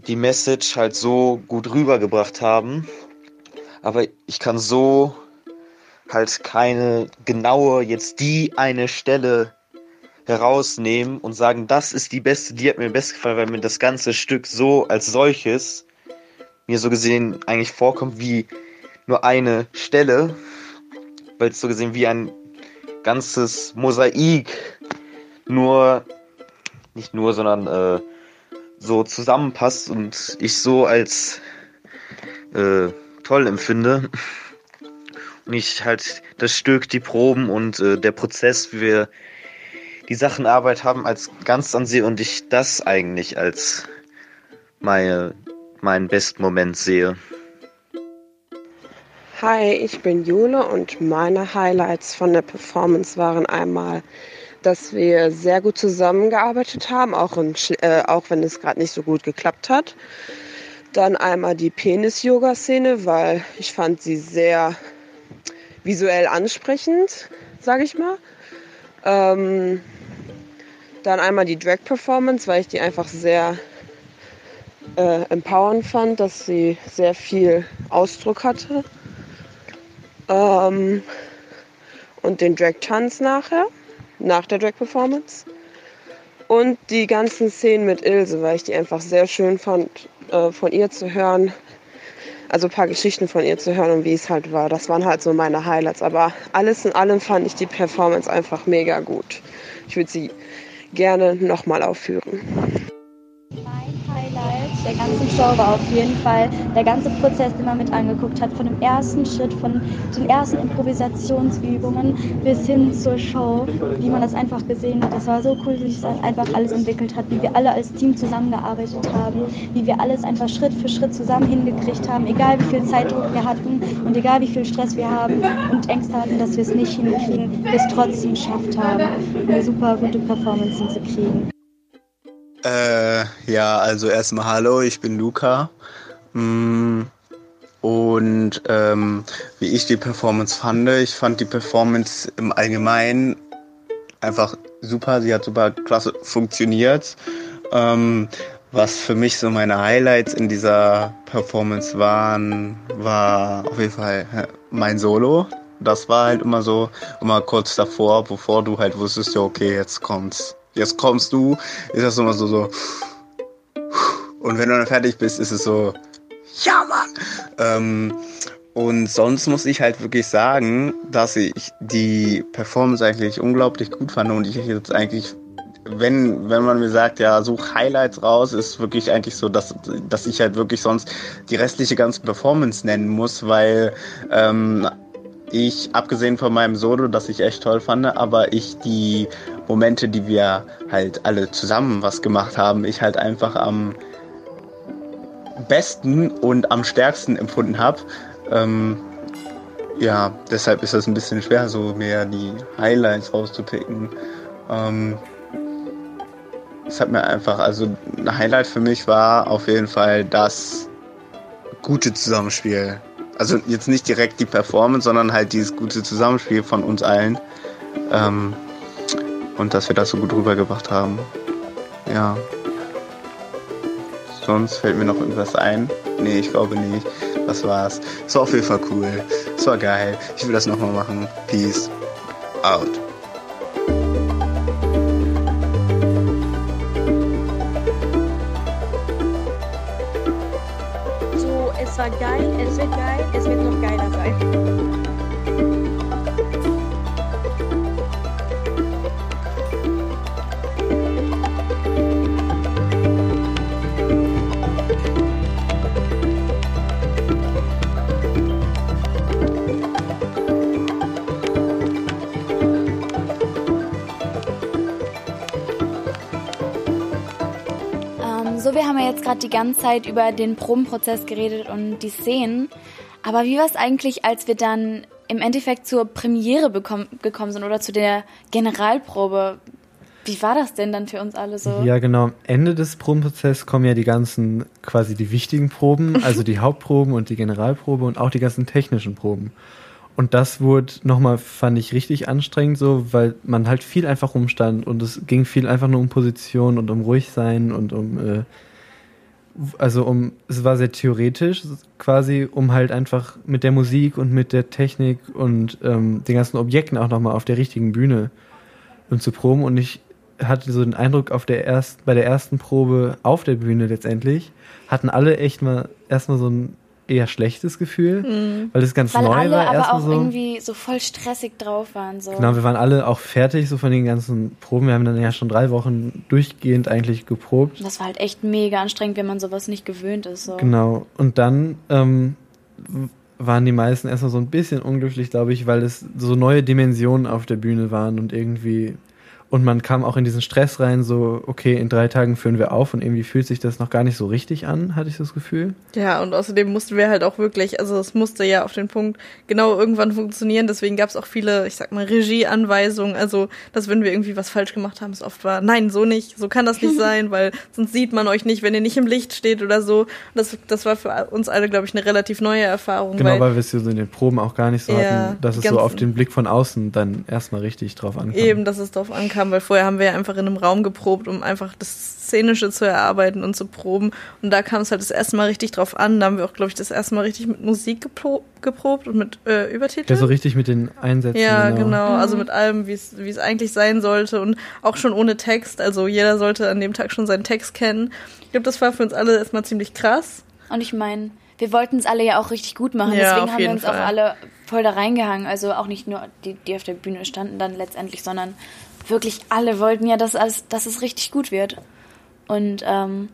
die Message halt so gut rübergebracht haben. Aber ich kann so halt keine genaue, jetzt die eine Stelle herausnehmen und sagen, das ist die beste, die hat mir best gefallen, weil mir das ganze Stück so als solches mir so gesehen eigentlich vorkommt wie nur eine Stelle, weil es so gesehen wie ein ganzes Mosaik nur, nicht nur, sondern äh, so zusammenpasst und ich so als äh, toll empfinde. Und ich halt das Stück, die Proben und äh, der Prozess, wie wir die Sachenarbeit haben, als ganz ansehe und ich das eigentlich als meine, meinen besten Moment sehe. Hi, ich bin Jule und meine Highlights von der Performance waren einmal dass wir sehr gut zusammengearbeitet haben, auch, in, äh, auch wenn es gerade nicht so gut geklappt hat. Dann einmal die Penis-Yoga-Szene, weil ich fand sie sehr visuell ansprechend, sage ich mal. Ähm, dann einmal die Drag-Performance, weil ich die einfach sehr äh, empowernd fand, dass sie sehr viel Ausdruck hatte. Ähm, und den Drag-Tanz nachher nach der Drag-Performance. Und die ganzen Szenen mit Ilse, weil ich die einfach sehr schön fand, äh, von ihr zu hören. Also ein paar Geschichten von ihr zu hören und wie es halt war. Das waren halt so meine Highlights. Aber alles in allem fand ich die Performance einfach mega gut. Ich würde sie gerne nochmal aufführen der ganzen war auf jeden Fall der ganze Prozess, den man mit angeguckt hat, von dem ersten Schritt, von den ersten Improvisationsübungen bis hin zur Show, wie man das einfach gesehen hat. Das war so cool, wie sich das einfach alles entwickelt hat, wie wir alle als Team zusammengearbeitet haben, wie wir alles einfach Schritt für Schritt zusammen hingekriegt haben, egal wie viel Zeitdruck wir hatten und egal wie viel Stress wir haben und Ängste hatten, dass wir es nicht hinkriegen, wir es trotzdem geschafft haben, eine super gute Performance hinzukriegen. Äh, ja, also erstmal hallo, ich bin Luca. Mm, und ähm, wie ich die Performance fand, ich fand die Performance im Allgemeinen einfach super. Sie hat super klasse funktioniert. Ähm, was für mich so meine Highlights in dieser Performance waren, war auf jeden Fall mein Solo. Das war halt immer so, immer kurz davor, bevor du halt wusstest, ja, okay, jetzt kommt's jetzt kommst du, ist das immer so, so. Und wenn du dann fertig bist, ist es so, ja, Mann! Ähm, und sonst muss ich halt wirklich sagen, dass ich die Performance eigentlich unglaublich gut fand und ich jetzt eigentlich, wenn, wenn man mir sagt, ja, such Highlights raus, ist wirklich eigentlich so, dass, dass ich halt wirklich sonst die restliche ganze Performance nennen muss, weil ähm, ich, abgesehen von meinem Solo, das ich echt toll fand, aber ich die Momente, die wir halt alle zusammen was gemacht haben, ich halt einfach am besten und am stärksten empfunden habe. Ähm, ja, deshalb ist das ein bisschen schwer, so mehr die Highlights rauszupicken. Ähm, es hat mir einfach, also ein Highlight für mich war auf jeden Fall, dass gute Zusammenspiel. Also jetzt nicht direkt die Performance, sondern halt dieses gute Zusammenspiel von uns allen. Ähm, und dass wir das so gut rübergebracht haben. Ja. Sonst fällt mir noch irgendwas ein. Nee, ich glaube nicht. Das war's. Es war auf jeden Fall cool. Es war geil. Ich will das nochmal machen. Peace out. So, es war geil, es wird geil, es wird noch geiler sein. So, wir haben ja jetzt gerade die ganze Zeit über den Probenprozess geredet und die Szenen. Aber wie war es eigentlich, als wir dann im Endeffekt zur Premiere bekommen, gekommen sind oder zu der Generalprobe? Wie war das denn dann für uns alle so? Ja, genau. Am Ende des Probenprozesses kommen ja die ganzen, quasi die wichtigen Proben, also die Hauptproben und die Generalprobe und auch die ganzen technischen Proben. Und das wurde nochmal, fand ich, richtig anstrengend so, weil man halt viel einfach rumstand und es ging viel einfach nur um Position und um ruhig sein und um, äh, also um, es war sehr theoretisch quasi, um halt einfach mit der Musik und mit der Technik und ähm, den ganzen Objekten auch nochmal auf der richtigen Bühne und zu proben. Und ich hatte so den Eindruck, auf der erst, bei der ersten Probe auf der Bühne letztendlich, hatten alle echt mal erstmal so ein eher schlechtes Gefühl, Mhm. weil das ganz Weil neu alle war. aber auch so. irgendwie so voll stressig drauf waren. So. Genau, wir waren alle auch fertig so von den ganzen Proben. Wir haben dann ja schon drei Wochen durchgehend eigentlich geprobt. Das war halt echt mega anstrengend, wenn man sowas nicht gewöhnt ist. So. Genau. Und dann ähm, waren die meisten erstmal so ein bisschen unglücklich, glaube ich, weil es so neue Dimensionen auf der Bühne waren und irgendwie und man kam auch in diesen Stress rein, so, okay, in drei Tagen führen wir auf und irgendwie fühlt sich das noch gar nicht so richtig an, hatte ich das Gefühl. Ja, und außerdem mussten wir halt auch wirklich, also es musste ja auf den Punkt genau irgendwann funktionieren, deswegen gab es auch viele, ich sag mal, Regieanweisungen, also dass wenn wir irgendwie was falsch gemacht haben, es oft war, nein, so nicht, so kann das nicht sein, weil sonst sieht man euch nicht, wenn ihr nicht im Licht steht oder so. Und das, das war für uns alle, glaube ich, eine relativ neue Erfahrung. Genau, weil, weil wir es so in den Proben auch gar nicht so Ja, hatten, dass es so auf den Blick von außen dann erstmal richtig drauf ankam. Eben, dass es darauf ankam, weil vorher haben wir ja einfach in einem Raum geprobt, um einfach das Szenische zu erarbeiten und zu proben. Und da kam es halt das erste Mal richtig drauf an. Da haben wir auch, glaube ich, das erste Mal richtig mit Musik gepro geprobt und mit äh, Übertiteln. Ja, so richtig mit den Einsätzen. Ja, genau. Also mit allem, wie es eigentlich sein sollte und auch schon ohne Text. Also jeder sollte an dem Tag schon seinen Text kennen. Ich glaube, das war für uns alle erstmal ziemlich krass. Und ich meine, wir wollten es alle ja auch richtig gut machen. Ja, Deswegen haben wir uns Fall. auch alle voll da reingehangen. Also auch nicht nur die, die auf der Bühne standen dann letztendlich, sondern wirklich alle wollten ja, dass, alles, dass es richtig gut wird. Und ähm,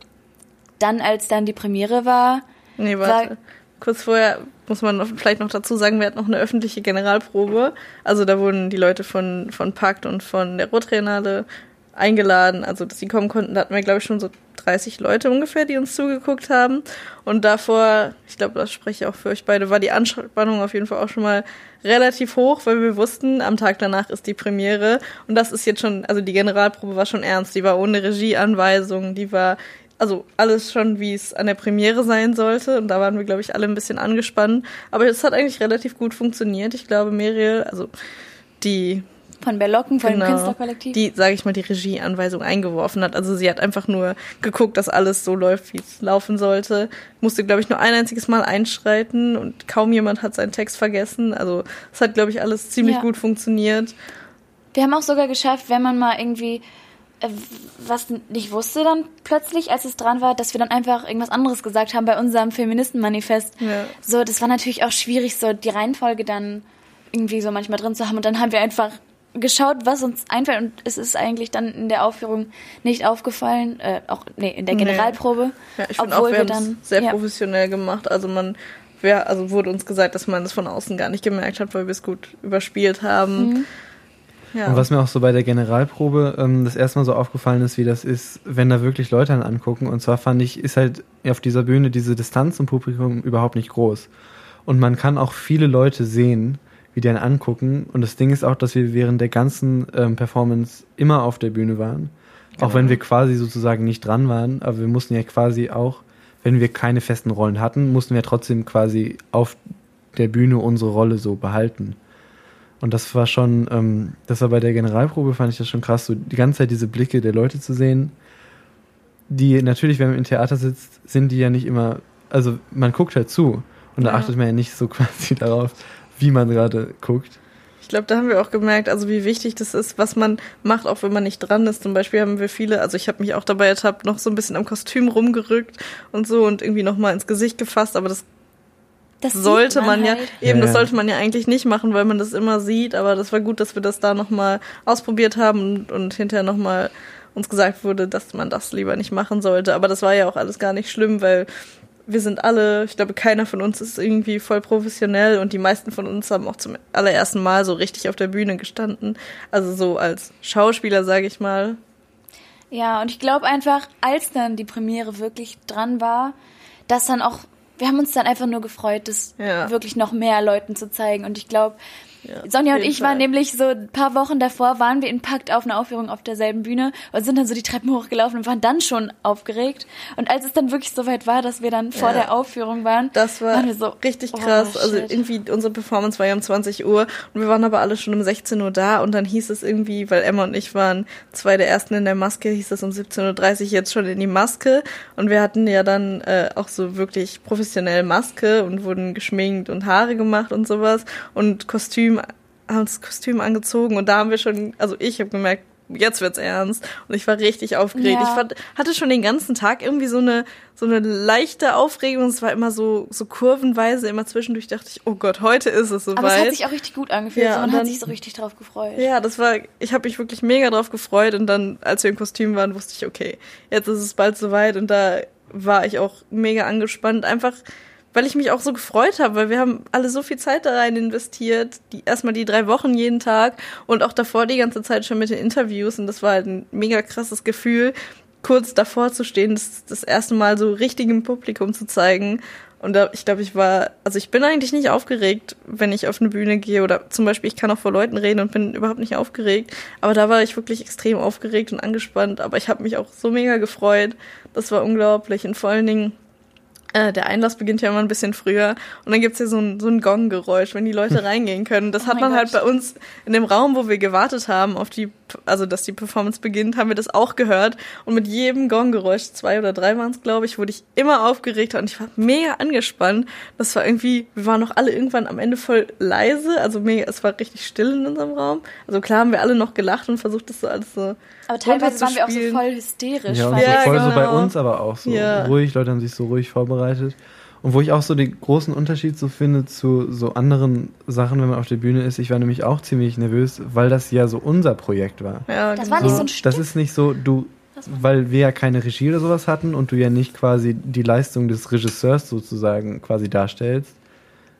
dann, als dann die Premiere war, Nee, war, warte. Kurz vorher muss man noch, vielleicht noch dazu sagen, wir hatten noch eine öffentliche Generalprobe. Also da wurden die Leute von, von Pakt und von der Rotrenale eingeladen, also dass sie kommen konnten. Da hatten wir, glaube ich, schon so 30 Leute ungefähr, die uns zugeguckt haben. Und davor, ich glaube, das spreche ich auch für euch beide, war die Anspannung auf jeden Fall auch schon mal relativ hoch, weil wir wussten, am Tag danach ist die Premiere. Und das ist jetzt schon, also die Generalprobe war schon ernst. Die war ohne Regieanweisungen, die war also alles schon, wie es an der Premiere sein sollte. Und da waren wir, glaube ich, alle ein bisschen angespannt. Aber es hat eigentlich relativ gut funktioniert. Ich glaube, Muriel, also die von Berlocken, von dem Genau. Künstlerkollektiv. die, sage ich mal, die Regieanweisung eingeworfen hat. Also sie hat einfach nur geguckt, dass alles so läuft, wie es laufen sollte. Musste, glaube ich, nur ein einziges Mal einschreiten und kaum jemand hat seinen Text vergessen. Also es hat, glaube ich, alles ziemlich Ja. gut funktioniert. Wir haben auch sogar geschafft, wenn man mal irgendwie äh, was nicht wusste dann plötzlich, als es dran war, dass wir dann einfach irgendwas anderes gesagt haben bei unserem Feministenmanifest. Ja. So, das war natürlich auch schwierig, so die Reihenfolge dann irgendwie so manchmal drin zu haben. Und dann haben wir einfach geschaut, was uns einfällt. Und es ist eigentlich dann in der Aufführung nicht aufgefallen, äh, auch nee, in der Nee. Generalprobe. Ja, ich finde auch, obwohl wir wir dann sehr ja. professionell gemacht. Also man, wer, also wurde uns gesagt, dass man es von außen gar nicht gemerkt hat, weil wir es gut überspielt haben. Mhm. Ja. Und was mir auch so bei der Generalprobe ähm, das erste Mal so aufgefallen ist, wie das ist, wenn da wirklich Leute angucken. Und zwar fand ich, ist halt auf dieser Bühne diese Distanz zum Publikum überhaupt nicht groß. Und man kann auch viele Leute sehen, wie die einen angucken. Und das Ding ist auch, dass wir während der ganzen ähm, Performance immer auf der Bühne waren. Auch Genau. wenn wir quasi sozusagen nicht dran waren, aber wir mussten ja quasi auch wenn wir keine festen Rollen hatten, mussten wir trotzdem quasi auf der Bühne unsere Rolle so behalten. Und das war schon, ähm, das war bei der Generalprobe, fand ich das schon krass, so die ganze Zeit diese Blicke der Leute zu sehen. Die natürlich, wenn man im Theater sitzt, sind die ja nicht immer, also man guckt halt zu und da Ja. achtet man ja nicht so quasi darauf, wie man gerade guckt. Ich glaube, da haben wir auch gemerkt, also wie wichtig das ist, was man macht, auch wenn man nicht dran ist. Zum Beispiel haben wir viele, also ich habe mich auch dabei ertappt, noch so ein bisschen am Kostüm rumgerückt und so und irgendwie noch mal ins Gesicht gefasst, aber das Das sollte man man, ja, halt. eben, Ja, das ja. sollte man ja eigentlich nicht machen, weil man das immer sieht, aber das war gut, dass wir das da nochmal ausprobiert haben und, und hinterher nochmal uns gesagt wurde, dass man das lieber nicht machen sollte. Aber das war ja auch alles gar nicht schlimm, weil wir sind alle, ich glaube, keiner von uns ist irgendwie voll professionell und die meisten von uns haben auch zum allerersten Mal so richtig auf der Bühne gestanden. Also so als Schauspieler, sage ich mal. Ja, und ich glaube einfach, als dann die Premiere wirklich dran war, dass dann auch, wir haben uns dann einfach nur gefreut, das Ja. wirklich noch mehr Leuten zu zeigen. Und ich glaube, Ja, Sonja und ich waren Fall. nämlich so ein paar Wochen davor, waren wir in Pakt auf einer Aufführung auf derselben Bühne und sind dann so die Treppen hochgelaufen und waren dann schon aufgeregt. Und als es dann wirklich soweit war, dass wir dann vor Ja. der Aufführung waren, Das war waren wir so, richtig oh, krass. also shit. irgendwie, unsere Performance war ja um 20 Uhr und wir waren aber alle schon um 16 Uhr da und dann hieß es irgendwie, weil Emma und ich waren zwei der ersten in der Maske, hieß es um 17.30 Uhr jetzt schon in die Maske und wir hatten ja dann äh, auch so wirklich professionell Maske und wurden geschminkt und Haare gemacht und sowas und Kostüm, haben uns Kostüm angezogen und da haben wir schon, also ich habe gemerkt, jetzt wird's ernst und ich war richtig aufgeregt. Ja. Ich fand, hatte schon den ganzen Tag irgendwie so eine so eine leichte Aufregung. Es war immer so so kurvenweise immer zwischendurch dachte ich, oh Gott, heute ist es soweit. Aber es hat sich auch richtig gut angefühlt. Ja, so, man und hat dann- sich so richtig drauf gefreut. ja, das war, ich habe mich wirklich mega drauf gefreut und dann, als wir im Kostüm waren, wusste ich, okay, jetzt ist es bald soweit und da war ich auch mega angespannt, einfach weil ich mich auch so gefreut habe, weil wir haben alle so viel Zeit da rein investiert, die, erstmal die drei Wochen jeden Tag und auch davor die ganze Zeit schon mit den Interviews und das war halt ein mega krasses Gefühl, kurz davor zu stehen, das, das erste Mal so richtig im Publikum zu zeigen und da, ich glaube, ich war, also ich bin eigentlich nicht aufgeregt, wenn ich auf eine Bühne gehe oder zum Beispiel, ich kann auch vor Leuten reden und bin überhaupt nicht aufgeregt. Aber da war ich wirklich extrem aufgeregt und angespannt. Aber ich habe mich auch so mega gefreut. Das war unglaublich. Und vor allen Dingen, äh, der Einlass beginnt ja immer ein bisschen früher und dann gibt's hier so ein, so ein Gong-Geräusch, wenn die Leute reingehen können. Das Oh hat man halt Gott. bei uns in dem Raum, wo wir gewartet haben, auf die, also dass die Performance beginnt, haben wir das auch gehört. Und mit jedem Gong-Geräusch, zwei oder drei waren es, glaube ich, wurde ich immer aufgeregter und ich war mega angespannt. Das war irgendwie, wir waren noch alle irgendwann am Ende voll leise, also mega, es war richtig still in unserem Raum. Also klar haben wir alle noch gelacht und versucht, das so alles so Aber teilweise waren wir auch so voll hysterisch. Ja, und Ja, voll so bei genau. uns, aber auch so Ja. ruhig. Leute haben sich so ruhig vorbereitet. Und wo ich auch so den großen Unterschied so finde zu so anderen Sachen, wenn man auf der Bühne ist, ich war nämlich auch ziemlich nervös, weil das ja so unser Projekt war. Ja, Das genau. war nicht so ein Stück. Das ist nicht so, du, weil wir ja keine Regie oder sowas hatten und du ja nicht quasi die Leistung des Regisseurs sozusagen quasi darstellst,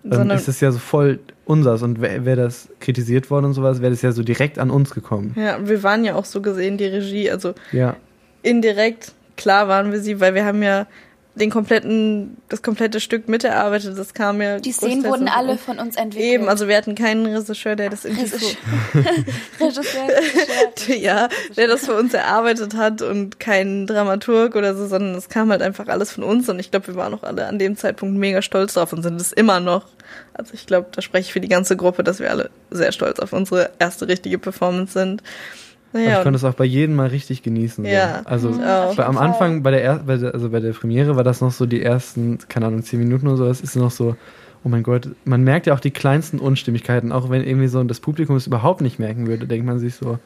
ähm, Sondern- ist es ja so voll unsers. Und wäre wär das kritisiert worden und sowas, wäre das ja so direkt an uns gekommen. Ja, wir waren ja auch so gesehen die Regie, also Ja. indirekt, klar waren wir sie, weil wir haben ja den kompletten, das komplette Stück miterarbeitet, das kam ja. Die Szenen wurden aus alle von uns entwickelt. Eben, also wir hatten keinen Regisseur, der das irgendwie so, Regisseur, Regisseur. ja, der das für uns erarbeitet hat und kein Dramaturg oder so, sondern es kam halt einfach alles von uns und ich glaube, wir waren auch alle an dem Zeitpunkt mega stolz drauf und sind es immer noch. Also ich glaube, da spreche ich für die ganze Gruppe, dass wir alle sehr stolz auf unsere erste richtige Performance sind. Und ich Naja, konnte es auch bei jedem mal richtig genießen. So. Ja, also ich auch. bei, am. Anfang bei der, er, bei der also bei der Premiere war das noch so die ersten, keine Ahnung, zehn Minuten oder so. Es ist noch so, oh mein Gott, man merkt ja auch die kleinsten Unstimmigkeiten, auch wenn irgendwie so das Publikum es überhaupt nicht merken würde, denkt man sich so,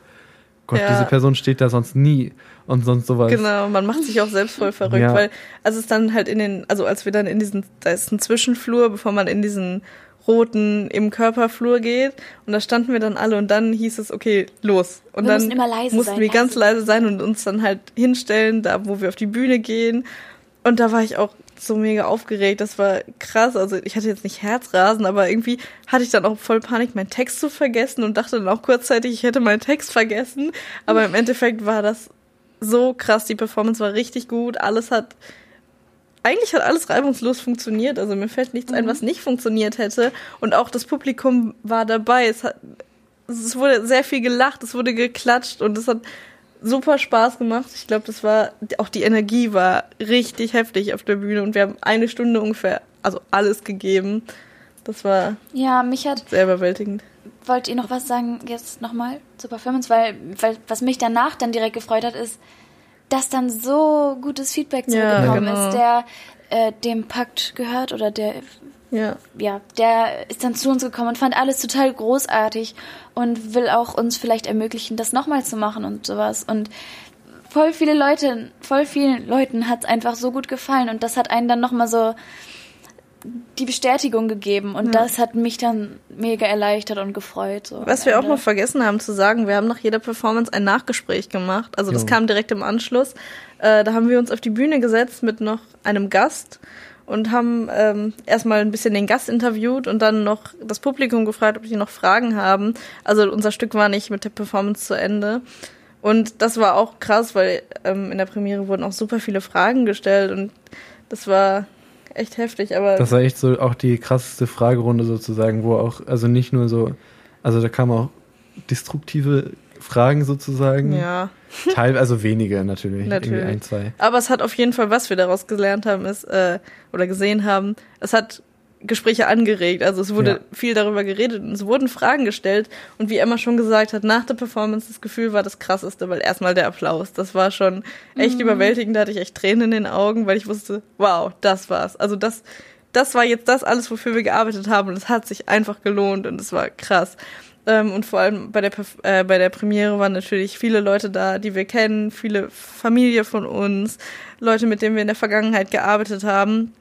Gott, Ja. diese Person steht da sonst nie und sonst sowas. Genau, man macht sich auch selbst voll verrückt, Ja. weil als es dann halt in den, also als wir dann in diesen, da ist ein Zwischenflur, bevor man in diesen roten im Körperflur geht und da standen wir dann alle und dann hieß es, okay, los. Und Wir dann mussten immer leise mussten sein, wir ganz leise. leise sein und uns dann halt hinstellen, da wo wir auf die Bühne gehen. Und da war ich auch so mega aufgeregt. Das war krass. Also ich hatte jetzt nicht Herzrasen, aber irgendwie hatte ich dann auch voll Panik, meinen Text zu vergessen und dachte dann auch kurzzeitig, ich hätte meinen Text vergessen. Aber im Endeffekt war das so krass. Die Performance war richtig gut. Alles hat, eigentlich hat alles reibungslos funktioniert. Also mir fällt nichts ein, was nicht funktioniert hätte. Und auch das Publikum war dabei. Es hat, es wurde sehr viel gelacht, es wurde geklatscht und es hat super Spaß gemacht. Ich glaube, das war, auch die Energie war richtig heftig auf der Bühne und wir haben eine Stunde ungefähr, also alles gegeben. Das war Ja, mich hat. sehr überwältigend. Wollt ihr noch was sagen jetzt nochmal zur Performance? Weil, weil was mich danach dann direkt gefreut hat, ist, dass dann so gutes Feedback Ja, zurückgekommen genau. ist, der äh, dem Pakt gehört oder der Ja. ja, der ist dann zu uns gekommen und fand alles total großartig und will auch uns vielleicht ermöglichen, das nochmal zu machen und sowas. Und voll viele Leute, voll vielen Leuten hat es einfach so gut gefallen und das hat einen dann nochmal so die Bestätigung gegeben und Ja. das hat mich dann mega erleichtert und gefreut. So Was wir auch noch vergessen haben zu sagen, wir haben nach jeder Performance ein Nachgespräch gemacht. Also das Jo. kam direkt im Anschluss. Äh, da haben wir uns auf die Bühne gesetzt mit noch einem Gast und haben ähm, erstmal ein bisschen den Gast interviewt und dann noch das Publikum gefragt, ob die noch Fragen haben. Also unser Stück war nicht mit der Performance zu Ende. Und das war auch krass, weil ähm, in der Premiere wurden auch super viele Fragen gestellt und das war echt heftig. Aber Das war echt so auch die krasseste Fragerunde sozusagen, wo auch, also nicht nur so, also da kamen auch destruktive Fragen sozusagen. ja. Teil, also wenige natürlich, Natürlich. irgendwie ein, zwei. Aber es hat auf jeden Fall, was wir daraus gelernt haben, ist, äh, oder gesehen haben, es hat Gespräche angeregt. Also es wurde Ja. viel darüber geredet und es wurden Fragen gestellt. Und wie Emma schon gesagt hat, nach der Performance das Gefühl war das krasseste, weil erstmal der Applaus. Das war schon echt Mhm. überwältigend. Da hatte ich echt Tränen in den Augen, weil ich wusste, wow, das war's. Also das, das war jetzt das alles, wofür wir gearbeitet haben. Und es hat sich einfach gelohnt und es war krass. Ähm, und vor allem bei der, äh, bei der Premiere waren natürlich viele Leute da, die wir kennen, viele Familie von uns, Leute, mit denen wir in der Vergangenheit gearbeitet haben.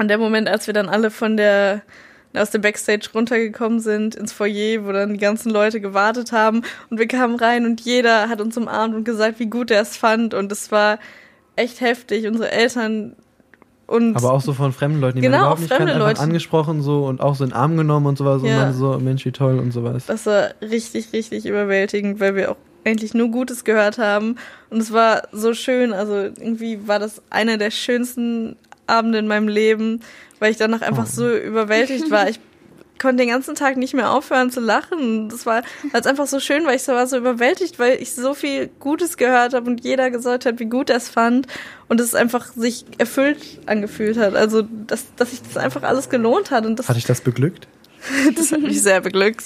Und der Moment, als wir dann alle von der aus dem Backstage runtergekommen sind ins Foyer, wo dann die ganzen Leute gewartet haben und wir kamen rein und jeder hat uns umarmt und gesagt, wie gut er es fand und es war echt heftig. Unsere Eltern und Aber auch so von fremden Leuten, die Genau, man überhaupt nicht kennt, einfach angesprochen so und auch so in den Arm genommen und sowas Ja. und dann so, Mensch, wie toll und sowas. Das war richtig, richtig überwältigend, weil wir auch eigentlich nur Gutes gehört haben. Und es war so schön. Also irgendwie war das einer der schönsten Abende in meinem Leben, weil ich danach einfach Oh. so überwältigt war. Ich konnte den ganzen Tag nicht mehr aufhören zu lachen. Das war als einfach so schön, weil ich so war so überwältigt, weil ich so viel Gutes gehört habe und jeder gesagt hat, wie gut er es fand und es einfach sich erfüllt angefühlt hat. Also dass, dass sich das einfach alles gelohnt hat und das, Hat dich das beglückt? das hat mich sehr beglückt.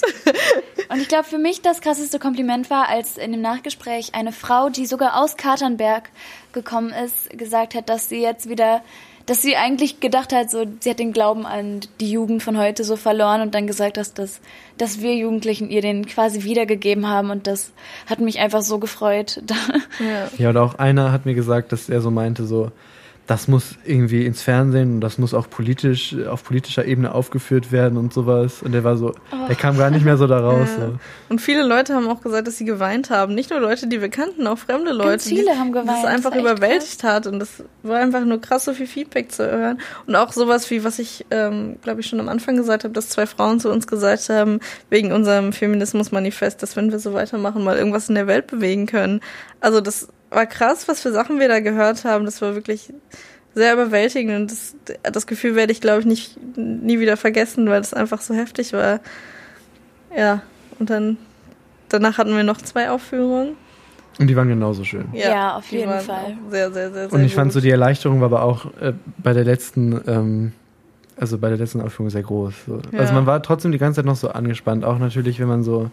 Und ich glaube, für mich das krasseste Kompliment war, als in dem Nachgespräch eine Frau, die sogar aus Katernberg gekommen ist, gesagt hat, dass sie jetzt wieder, dass sie eigentlich gedacht hat, so, sie hat den Glauben an die Jugend von heute so verloren und dann gesagt, dass, das, dass wir Jugendlichen ihr den quasi wiedergegeben haben und das hat mich einfach so gefreut. Ja. Ja, oder auch einer hat mir gesagt, dass er so meinte, so, das muss irgendwie ins Fernsehen und das muss auch politisch, auf politischer Ebene aufgeführt werden und sowas. Und der war so, der kam gar nicht mehr so da raus. Ja. So. Und viele Leute haben auch gesagt, dass sie geweint haben. Nicht nur Leute, die wir kannten, auch fremde Leute. Ganz viele die, haben geweint. Das einfach Das überwältigt hat. Und das war einfach nur krass, so viel Feedback zu hören. Und auch sowas wie, was ich, ähm, glaube ich, schon am Anfang gesagt habe, dass zwei Frauen zu uns gesagt haben, wegen unserem Feminismus-Manifest, dass wenn wir so weitermachen, mal irgendwas in der Welt bewegen können. Also das war krass, was für Sachen wir da gehört haben. Das war wirklich sehr überwältigend und das, das Gefühl werde ich, glaube ich, nicht nie wieder vergessen, weil das einfach so heftig war. Ja, und dann danach hatten wir noch zwei Aufführungen. Und die waren genauso schön. Ja, auf die jeden Fall. Sehr, sehr, sehr, sehr Und ich fand so gut. die Erleichterung war aber auch äh, bei der letzten, ähm, also bei der letzten Aufführung sehr groß. So. Ja. Also man war trotzdem die ganze Zeit noch so angespannt. Auch natürlich, wenn man so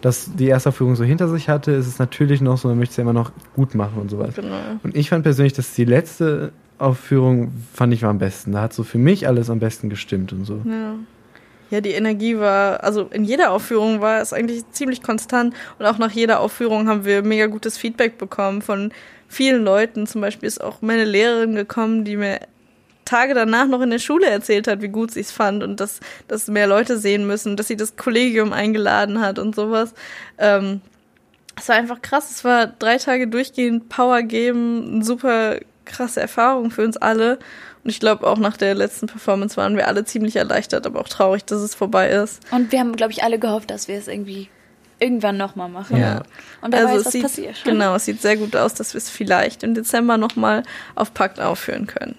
das, die erste Aufführung so hinter sich hatte, ist es natürlich noch so, man möchte es ja immer noch gut machen und sowas. Genau. Und ich fand persönlich, dass die letzte Aufführung fand ich war am besten. Da hat so für mich alles am besten gestimmt und so. Ja. Ja, die Energie war, also in jeder Aufführung war es eigentlich ziemlich konstant und auch nach jeder Aufführung haben wir mega gutes Feedback bekommen von vielen Leuten. Zum Beispiel ist auch meine Lehrerin gekommen, die mir Tage danach noch in der Schule erzählt hat, wie gut sie es fand und dass, dass mehr Leute sehen müssen, dass sie das Kollegium eingeladen hat und sowas. Ähm, es war einfach krass. Es war drei Tage durchgehend Power geben, eine super krasse Erfahrung für uns alle. Und ich glaube, auch nach der letzten Performance waren wir alle ziemlich erleichtert, aber auch traurig, dass es vorbei ist. Und wir haben, glaube ich, alle gehofft, dass wir es irgendwie irgendwann nochmal machen. Ja. Und wer weiß, Also es was sieht, passiert. genau, es sieht sehr gut aus, dass wir es vielleicht im Dezember nochmal auf Pakt aufführen können.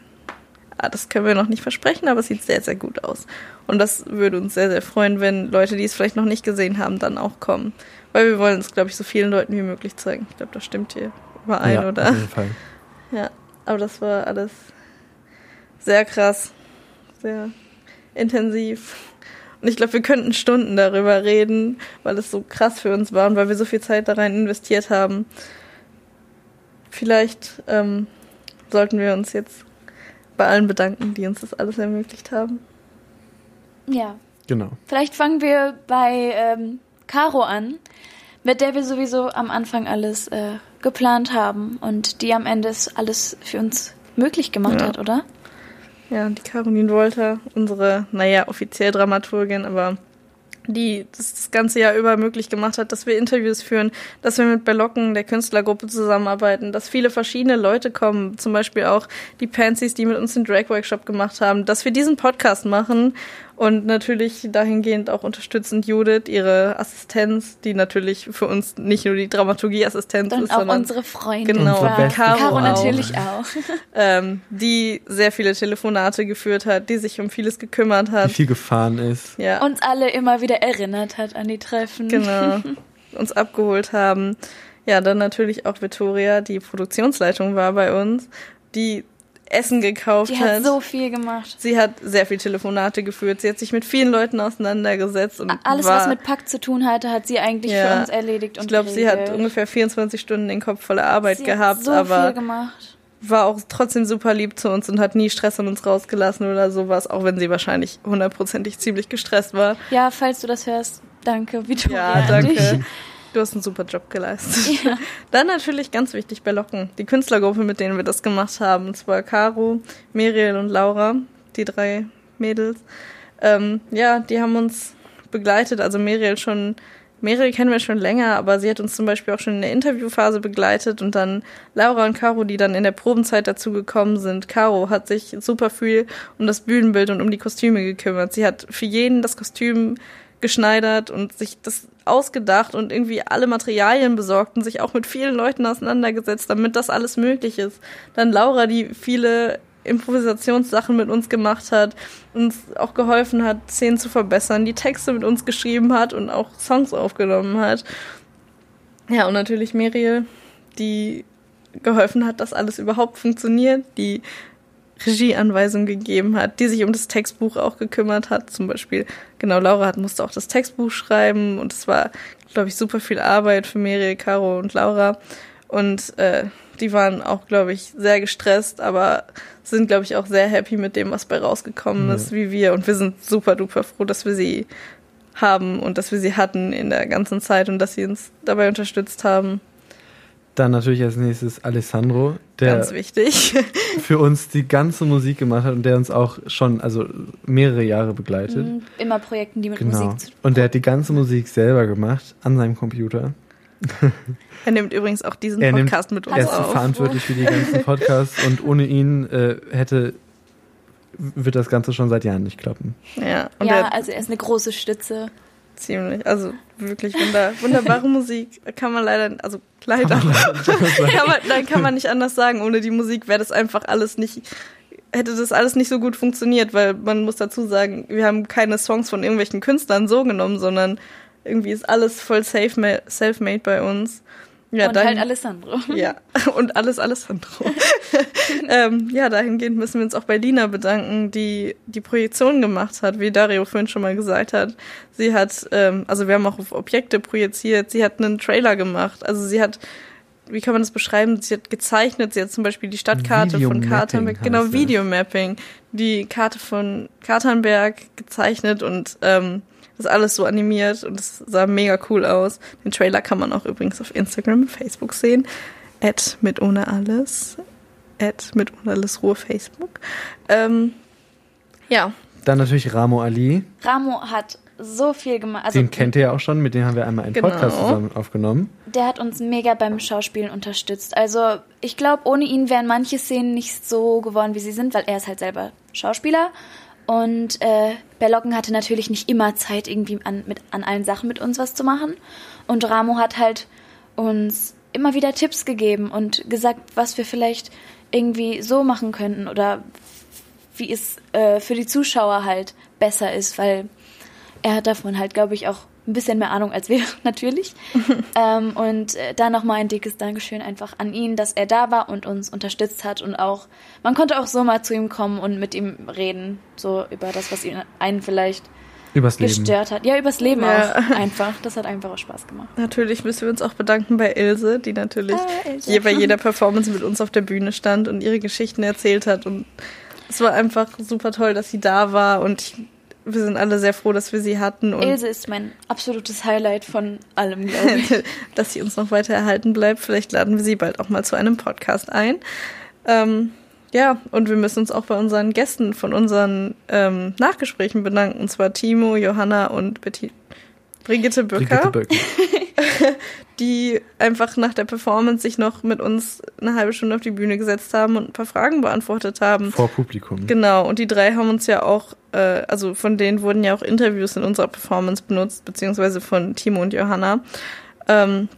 Ah, das können wir noch nicht versprechen, aber es sieht sehr, sehr gut aus. Und das würde uns sehr, sehr freuen, wenn Leute, die es vielleicht noch nicht gesehen haben, dann auch kommen. Weil wir wollen es, glaube ich, so vielen Leuten wie möglich zeigen. Ich glaube, das stimmt hier überein, ja, oder? Auf jeden Fall. Ja, aber das war alles sehr krass, sehr intensiv. Und ich glaube, wir könnten Stunden darüber reden, weil es so krass für uns war und weil wir so viel Zeit da rein investiert haben. Vielleicht ähm, sollten wir uns jetzt bei allen bedanken, die uns das alles ermöglicht haben. Ja. Genau. Vielleicht fangen wir bei ähm, Caro an, mit der wir sowieso am Anfang alles äh, geplant haben und die am Ende alles für uns möglich gemacht Ja. hat, oder? Ja, die Caroline Wolter, unsere, naja, offiziell Dramaturgin, aber die das, ganze Jahr über möglich gemacht hat, dass wir Interviews führen, dass wir mit Berlocken, der Künstlergruppe, zusammenarbeiten, dass viele verschiedene Leute kommen, zum Beispiel auch die Pansies, die mit uns den Drag-Workshop gemacht haben, dass wir diesen Podcast machen und natürlich dahingehend auch unterstützend Judith, ihre Assistenz, die natürlich für uns nicht nur die Dramaturgie-Assistenz Und ist, auch sondern unsere Freundin. Genau, die beste Caro, Caro auch natürlich auch. ähm, die sehr viele Telefonate geführt hat, die sich um vieles gekümmert hat. viel gefahren ist. Ja, Uns alle immer wieder erinnert hat an die Treffen. genau. Uns abgeholt haben. Ja, dann natürlich auch Vittoria, die Produktionsleitung war bei uns, die Essen gekauft Die hat. hat so viel gemacht. Sie hat sehr viel Telefonate geführt. Sie hat sich mit vielen Leuten auseinandergesetzt und Alles, war, was mit Pakt zu tun hatte, hat sie eigentlich Ja. für uns erledigt und ich glaube, sie hat ungefähr 24 Stunden den Kopf voller Arbeit sie gehabt, hat so aber viel gemacht. war auch trotzdem super lieb zu uns und hat nie Stress an uns rausgelassen oder sowas, auch wenn sie wahrscheinlich hundertprozentig ziemlich gestresst war. Ja, falls du das hörst, danke, Victoria. Ja, an danke. Du hast einen super Job geleistet. Dann natürlich ganz wichtig bei Locken, die Künstlergruppe, mit denen wir das gemacht haben. Und zwar Caro, Miriel und Laura, die drei Mädels. Ähm, ja, die haben uns begleitet. Also Miriel schon, Miriel kennen wir schon länger, aber sie hat uns zum Beispiel auch schon in der Interviewphase begleitet und dann Laura und Caro, die dann in der Probenzeit dazu gekommen sind. Caro hat sich super viel um das Bühnenbild und um die Kostüme gekümmert. Sie hat für jeden das Kostüm geschneidert und sich das ausgedacht und irgendwie alle Materialien besorgt und sich auch mit vielen Leuten auseinandergesetzt, damit das alles möglich ist. Dann Laura, die viele Improvisationssachen mit uns gemacht hat, uns auch geholfen hat, Szenen zu verbessern, die Texte mit uns geschrieben hat und auch Songs aufgenommen hat. Ja, und natürlich Miriel, die geholfen hat, dass alles überhaupt funktioniert, die Regieanweisungen gegeben hat, die sich um das Textbuch auch gekümmert hat. Zum Beispiel, genau, Laura hat, musste auch das Textbuch schreiben und es war, glaube ich, super viel Arbeit für Miriel, Caro und Laura. Und äh, die waren auch, glaube ich, sehr gestresst, aber sind, glaube ich, auch sehr happy mit dem, was bei rausgekommen Ja. ist, wie wir. Und wir sind super duper froh, dass wir sie haben und dass wir sie hatten in der ganzen Zeit und dass sie uns dabei unterstützt haben. Dann natürlich als nächstes Alessandro, der Ganz wichtig. für uns die ganze Musik gemacht hat und der uns auch schon also mehrere Jahre begleitet. Mhm, Immer Projekten, die mit Genau. Musik zu tun Und der hat die ganze Musik selber gemacht an seinem Computer. Er nimmt übrigens auch diesen Er nimmt- Podcast mit uns Er ist auf. verantwortlich für die ganzen Podcasts und ohne ihn äh, hätte wird das Ganze schon seit Jahren nicht klappen. Ja, und Ja, er also er ist eine große Stütze. Ziemlich, also wirklich wunder, wunderbare Musik. Kann man leider, also leider, kann man, nein, kann man nicht anders sagen. Ohne die Musik wäre das einfach alles nicht, hätte das alles nicht so gut funktioniert, weil man muss dazu sagen, wir haben keine Songs von irgendwelchen Künstlern so genommen, sondern irgendwie ist alles voll self-made bei uns. Ja, und dann- halt Alessandro. Ja, und alles Alessandro. ähm, ja, dahingehend müssen wir uns auch bei Lina bedanken, die die Projektion gemacht hat, wie Dario vorhin schon mal gesagt hat. Sie hat, ähm, also wir haben auch auf Objekte projiziert, sie hat einen Trailer gemacht, also sie hat, wie kann man das beschreiben? Sie hat gezeichnet, sie hat zum Beispiel die Stadtkarte von Katernberg, genau. Videomapping, die Karte von Katernberg gezeichnet und ähm, das alles so animiert und es sah mega cool aus. Den Trailer kann man auch übrigens auf Instagram und Facebook sehen. At mit ohne alles. At mit ohne alles Ruhe Facebook. Ähm, ja, Dann natürlich Ramo Ali, Ramo hat so viel gemacht. Also den kennt ihr ja auch schon, mit dem haben wir einmal einen Genau. Podcast zusammen aufgenommen. der hat uns mega beim Schauspielen unterstützt. Also ich glaube, ohne ihn wären manche Szenen nicht so geworden, wie sie sind, weil er ist halt selber Schauspieler. Und äh, Berlocken hatte natürlich nicht immer Zeit, irgendwie an, mit, an allen Sachen mit uns was zu machen. Und Ramo hat halt uns immer wieder Tipps gegeben und gesagt, was wir vielleicht irgendwie so machen könnten oder wie es äh, für die Zuschauer halt besser ist, weil er hat davon halt, glaube ich, auch ein bisschen mehr Ahnung als wir, natürlich. ähm, und äh, da nochmal ein dickes Dankeschön einfach an ihn, dass er da war und uns unterstützt hat und auch, man konnte auch so mal zu ihm kommen und mit ihm reden, so über das, was ihn einen vielleicht Übers Leben. gestört hat. Ja, übers Leben Ja. auch einfach. Das hat einfach auch Spaß gemacht. Natürlich müssen wir uns auch bedanken bei Ilse, die natürlich Ah, Ilse. je bei jeder Performance mit uns auf der Bühne stand und ihre Geschichten erzählt hat. Und es war einfach super toll, dass sie da war. Und ich, wir sind alle sehr froh, dass wir sie hatten und Ilse ist mein absolutes Highlight von allem, glaube ich. dass sie uns noch weiter erhalten bleibt. Vielleicht laden wir sie bald auch mal zu einem Podcast ein. Ähm, ja, und wir müssen uns auch bei unseren Gästen von unseren ähm, Nachgesprächen bedanken. Und zwar Timo, Johanna und Betty, Brigitte Bücker. Brigitte Böcken. die einfach nach der Performance sich noch mit uns eine halbe Stunde auf die Bühne gesetzt haben und ein paar Fragen beantwortet haben. Vor Publikum. Genau, und die drei haben uns ja auch, äh, also von denen wurden ja auch Interviews in unserer Performance benutzt, beziehungsweise von Timo und Johanna. Ähm,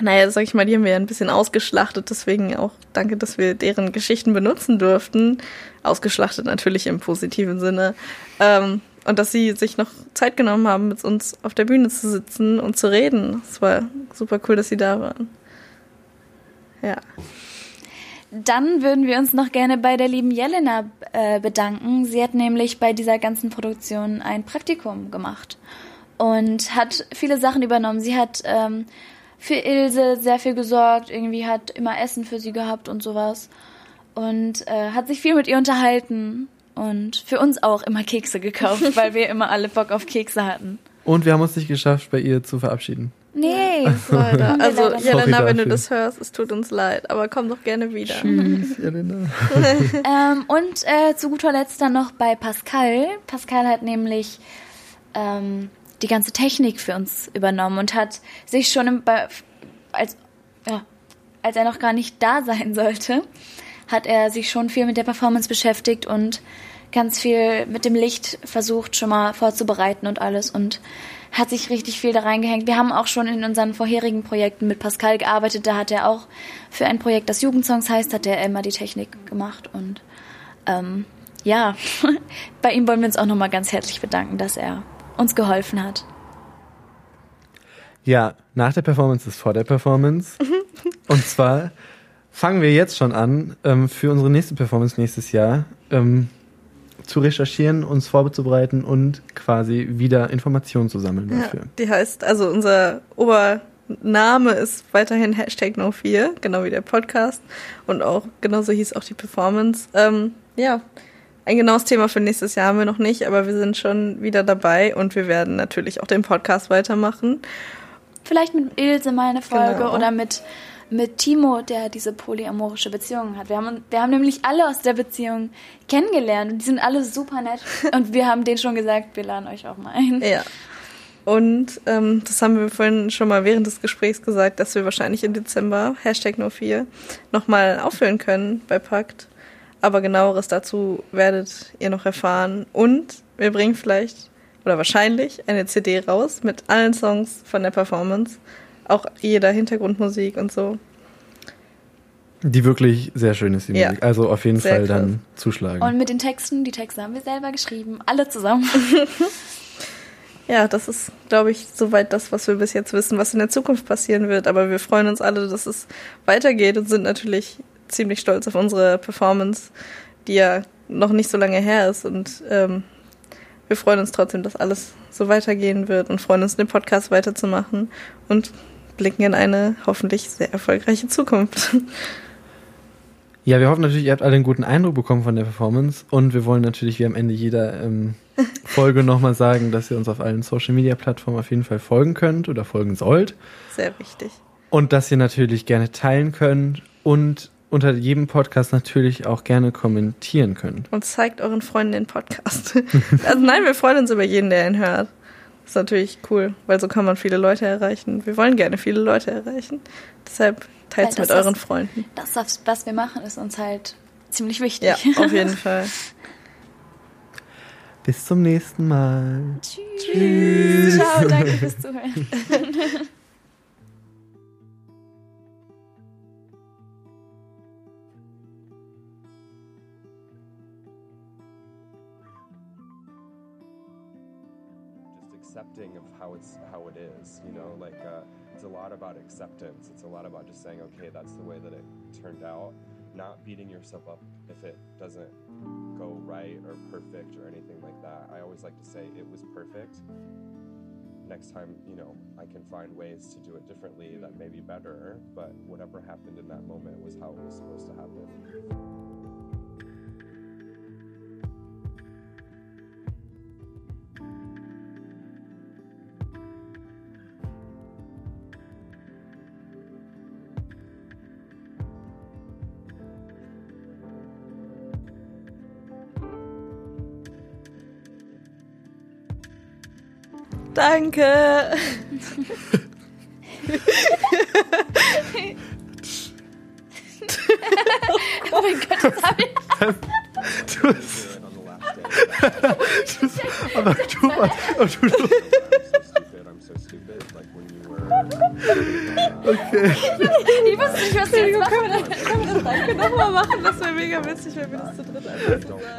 naja, sag ich mal, die haben wir ja ein bisschen ausgeschlachtet, deswegen auch danke, dass wir deren Geschichten benutzen durften. Ausgeschlachtet natürlich im positiven Sinne. Ähm, und dass sie sich noch Zeit genommen haben, mit uns auf der Bühne zu sitzen und zu reden. Es war super cool, dass sie da waren. Ja. Dann würden wir uns noch gerne bei der lieben Jelena äh, bedanken. Sie hat nämlich bei dieser ganzen Produktion ein Praktikum gemacht und hat viele Sachen übernommen. Sie hat ähm, für Ilse sehr viel gesorgt, irgendwie hat immer Essen für sie gehabt und sowas und äh, hat sich viel mit ihr unterhalten und für uns auch immer Kekse gekauft, weil wir immer alle Bock auf Kekse hatten. Und wir haben uns nicht geschafft, bei ihr zu verabschieden. Nee, Leider. Also. Jelena, wenn du das hörst, es tut uns leid, aber komm doch gerne wieder. Tschüss, Jelena. Ähm, und äh, zu guter Letzt dann noch bei Pascal. Pascal hat nämlich ähm, die ganze Technik für uns übernommen und hat sich schon im, bei, als, ja, als er noch gar nicht da sein sollte, hat er sich schon viel mit der Performance beschäftigt und ganz viel mit dem Licht versucht schon mal vorzubereiten und alles und hat sich richtig viel da reingehängt. Wir haben auch schon in unseren vorherigen Projekten mit Pascal gearbeitet. Da hat er auch für ein Projekt, das Jugendsongs heißt, hat er immer die Technik gemacht und ähm, ja, bei ihm wollen wir uns auch nochmal ganz herzlich bedanken, dass er uns geholfen hat. Ja, nach der Performance ist vor der Performance. Und zwar fangen wir jetzt schon an, ähm, für unsere nächste Performance nächstes Jahr ähm, zu recherchieren, uns vorzubereiten und quasi wieder Informationen zu sammeln Ja, dafür. die heißt, also unser Obername ist weiterhin Hashtag No4, genau wie der Podcast. Und auch, genauso hieß auch die Performance. Ähm, ja, ein genaues Thema für nächstes Jahr haben wir noch nicht, aber wir sind schon wieder dabei und wir werden natürlich auch den Podcast weitermachen. Vielleicht mit Ilse mal eine Folge Genau. oder mit, mit Timo, der diese polyamorische Beziehung hat. Wir haben, wir haben nämlich alle aus der Beziehung kennengelernt und die sind alle super nett. Und wir haben denen schon gesagt, wir laden euch auch mal ein. Ja. Und ähm, das haben wir vorhin schon mal während des Gesprächs gesagt, dass wir wahrscheinlich im Dezember, Hashtag No4, nochmal auffüllen können bei Pakt. Aber genaueres dazu werdet ihr noch erfahren. Und wir bringen vielleicht oder wahrscheinlich eine CD raus mit allen Songs von der Performance. Auch jeder Hintergrundmusik und so. Die wirklich sehr schön ist, die Ja. Musik. Also auf jeden Sehr Fall krass. dann zuschlagen. Und mit den Texten, die Texte haben wir selber geschrieben, alle zusammen. Ja, das ist, glaube ich, soweit das, was wir bis jetzt wissen, was in der Zukunft passieren wird. Aber wir freuen uns alle, dass es weitergeht und sind natürlich ziemlich stolz auf unsere Performance, die ja noch nicht so lange her ist. Und ähm, wir freuen uns trotzdem, dass alles so weitergehen wird und freuen uns, den Podcast weiterzumachen und blicken in eine hoffentlich sehr erfolgreiche Zukunft. Ja, wir hoffen natürlich, ihr habt alle einen guten Eindruck bekommen von der Performance und wir wollen natürlich wie am Ende jeder ähm, Folge nochmal sagen, dass ihr uns auf allen Social Media Plattformen auf jeden Fall folgen könnt oder folgen sollt Sehr wichtig. und dass ihr natürlich gerne teilen könnt und unter jedem Podcast natürlich auch gerne kommentieren könnt. Und zeigt euren Freunden den Podcast. also nein, wir freuen uns über jeden, der ihn hört. Das ist natürlich cool, weil so kann man viele Leute erreichen. Wir wollen gerne viele Leute erreichen. Deshalb teilt es mit euren Freunden. Das, was- was wir machen, ist uns halt ziemlich wichtig. Ja, auf jeden Fall. Bis zum nächsten Mal. Tschüss. Ciao, danke fürs Zuhören. accepting of how it's how it is. You know, like uh, it's a lot about acceptance. It's a lot about just saying, okay, that's the way that it turned out. Not beating yourself up if it doesn't go right or perfect or anything like that. I always like to say it was perfect. Next time, you know, I can find ways to do it differently that may be better, but whatever happened in that moment was how it was supposed to happen. Danke. oh mein Gott, das hab ich. Du hast, du hast, aber du warst, du, du, okay. Ich wusste nicht, was du jetzt machen Können wir das, können wir das Danke nochmal machen? Das wäre mega witzig, wenn wir das zu dritt einfach so sagen.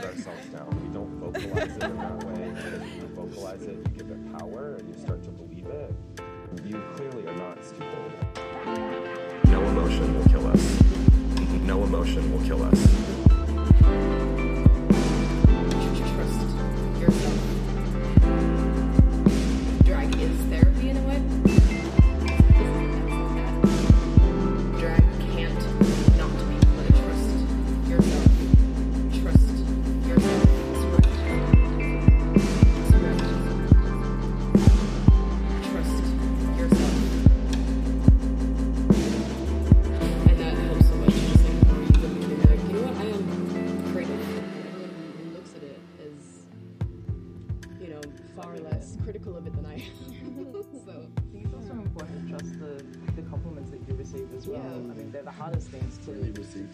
They're the hardest things to,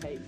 take.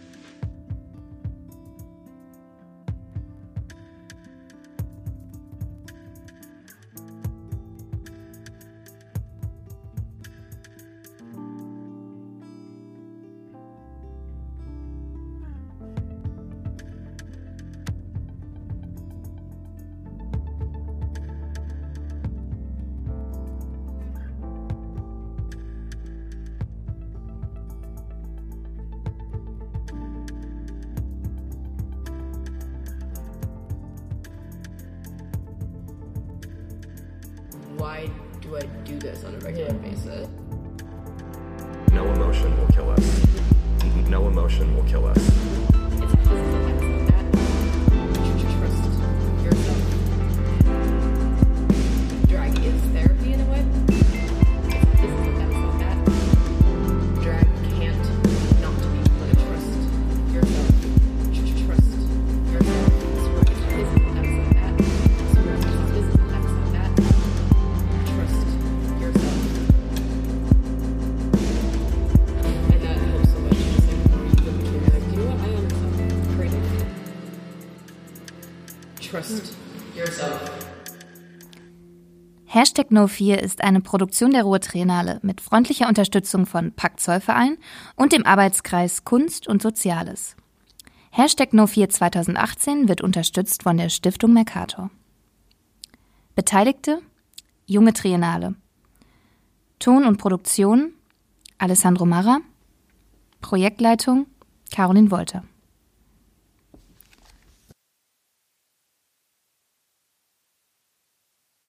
Hashtag No4 ist eine Produktion der Ruhr Triennale mit freundlicher Unterstützung von Pakt Zollverein und dem Arbeitskreis Kunst und Soziales. Hashtag No4 2018 wird unterstützt von der Stiftung Mercator. Beteiligte Junge Triennale. Ton und Produktion Alessandro Marra. Projektleitung Caroline Wolter.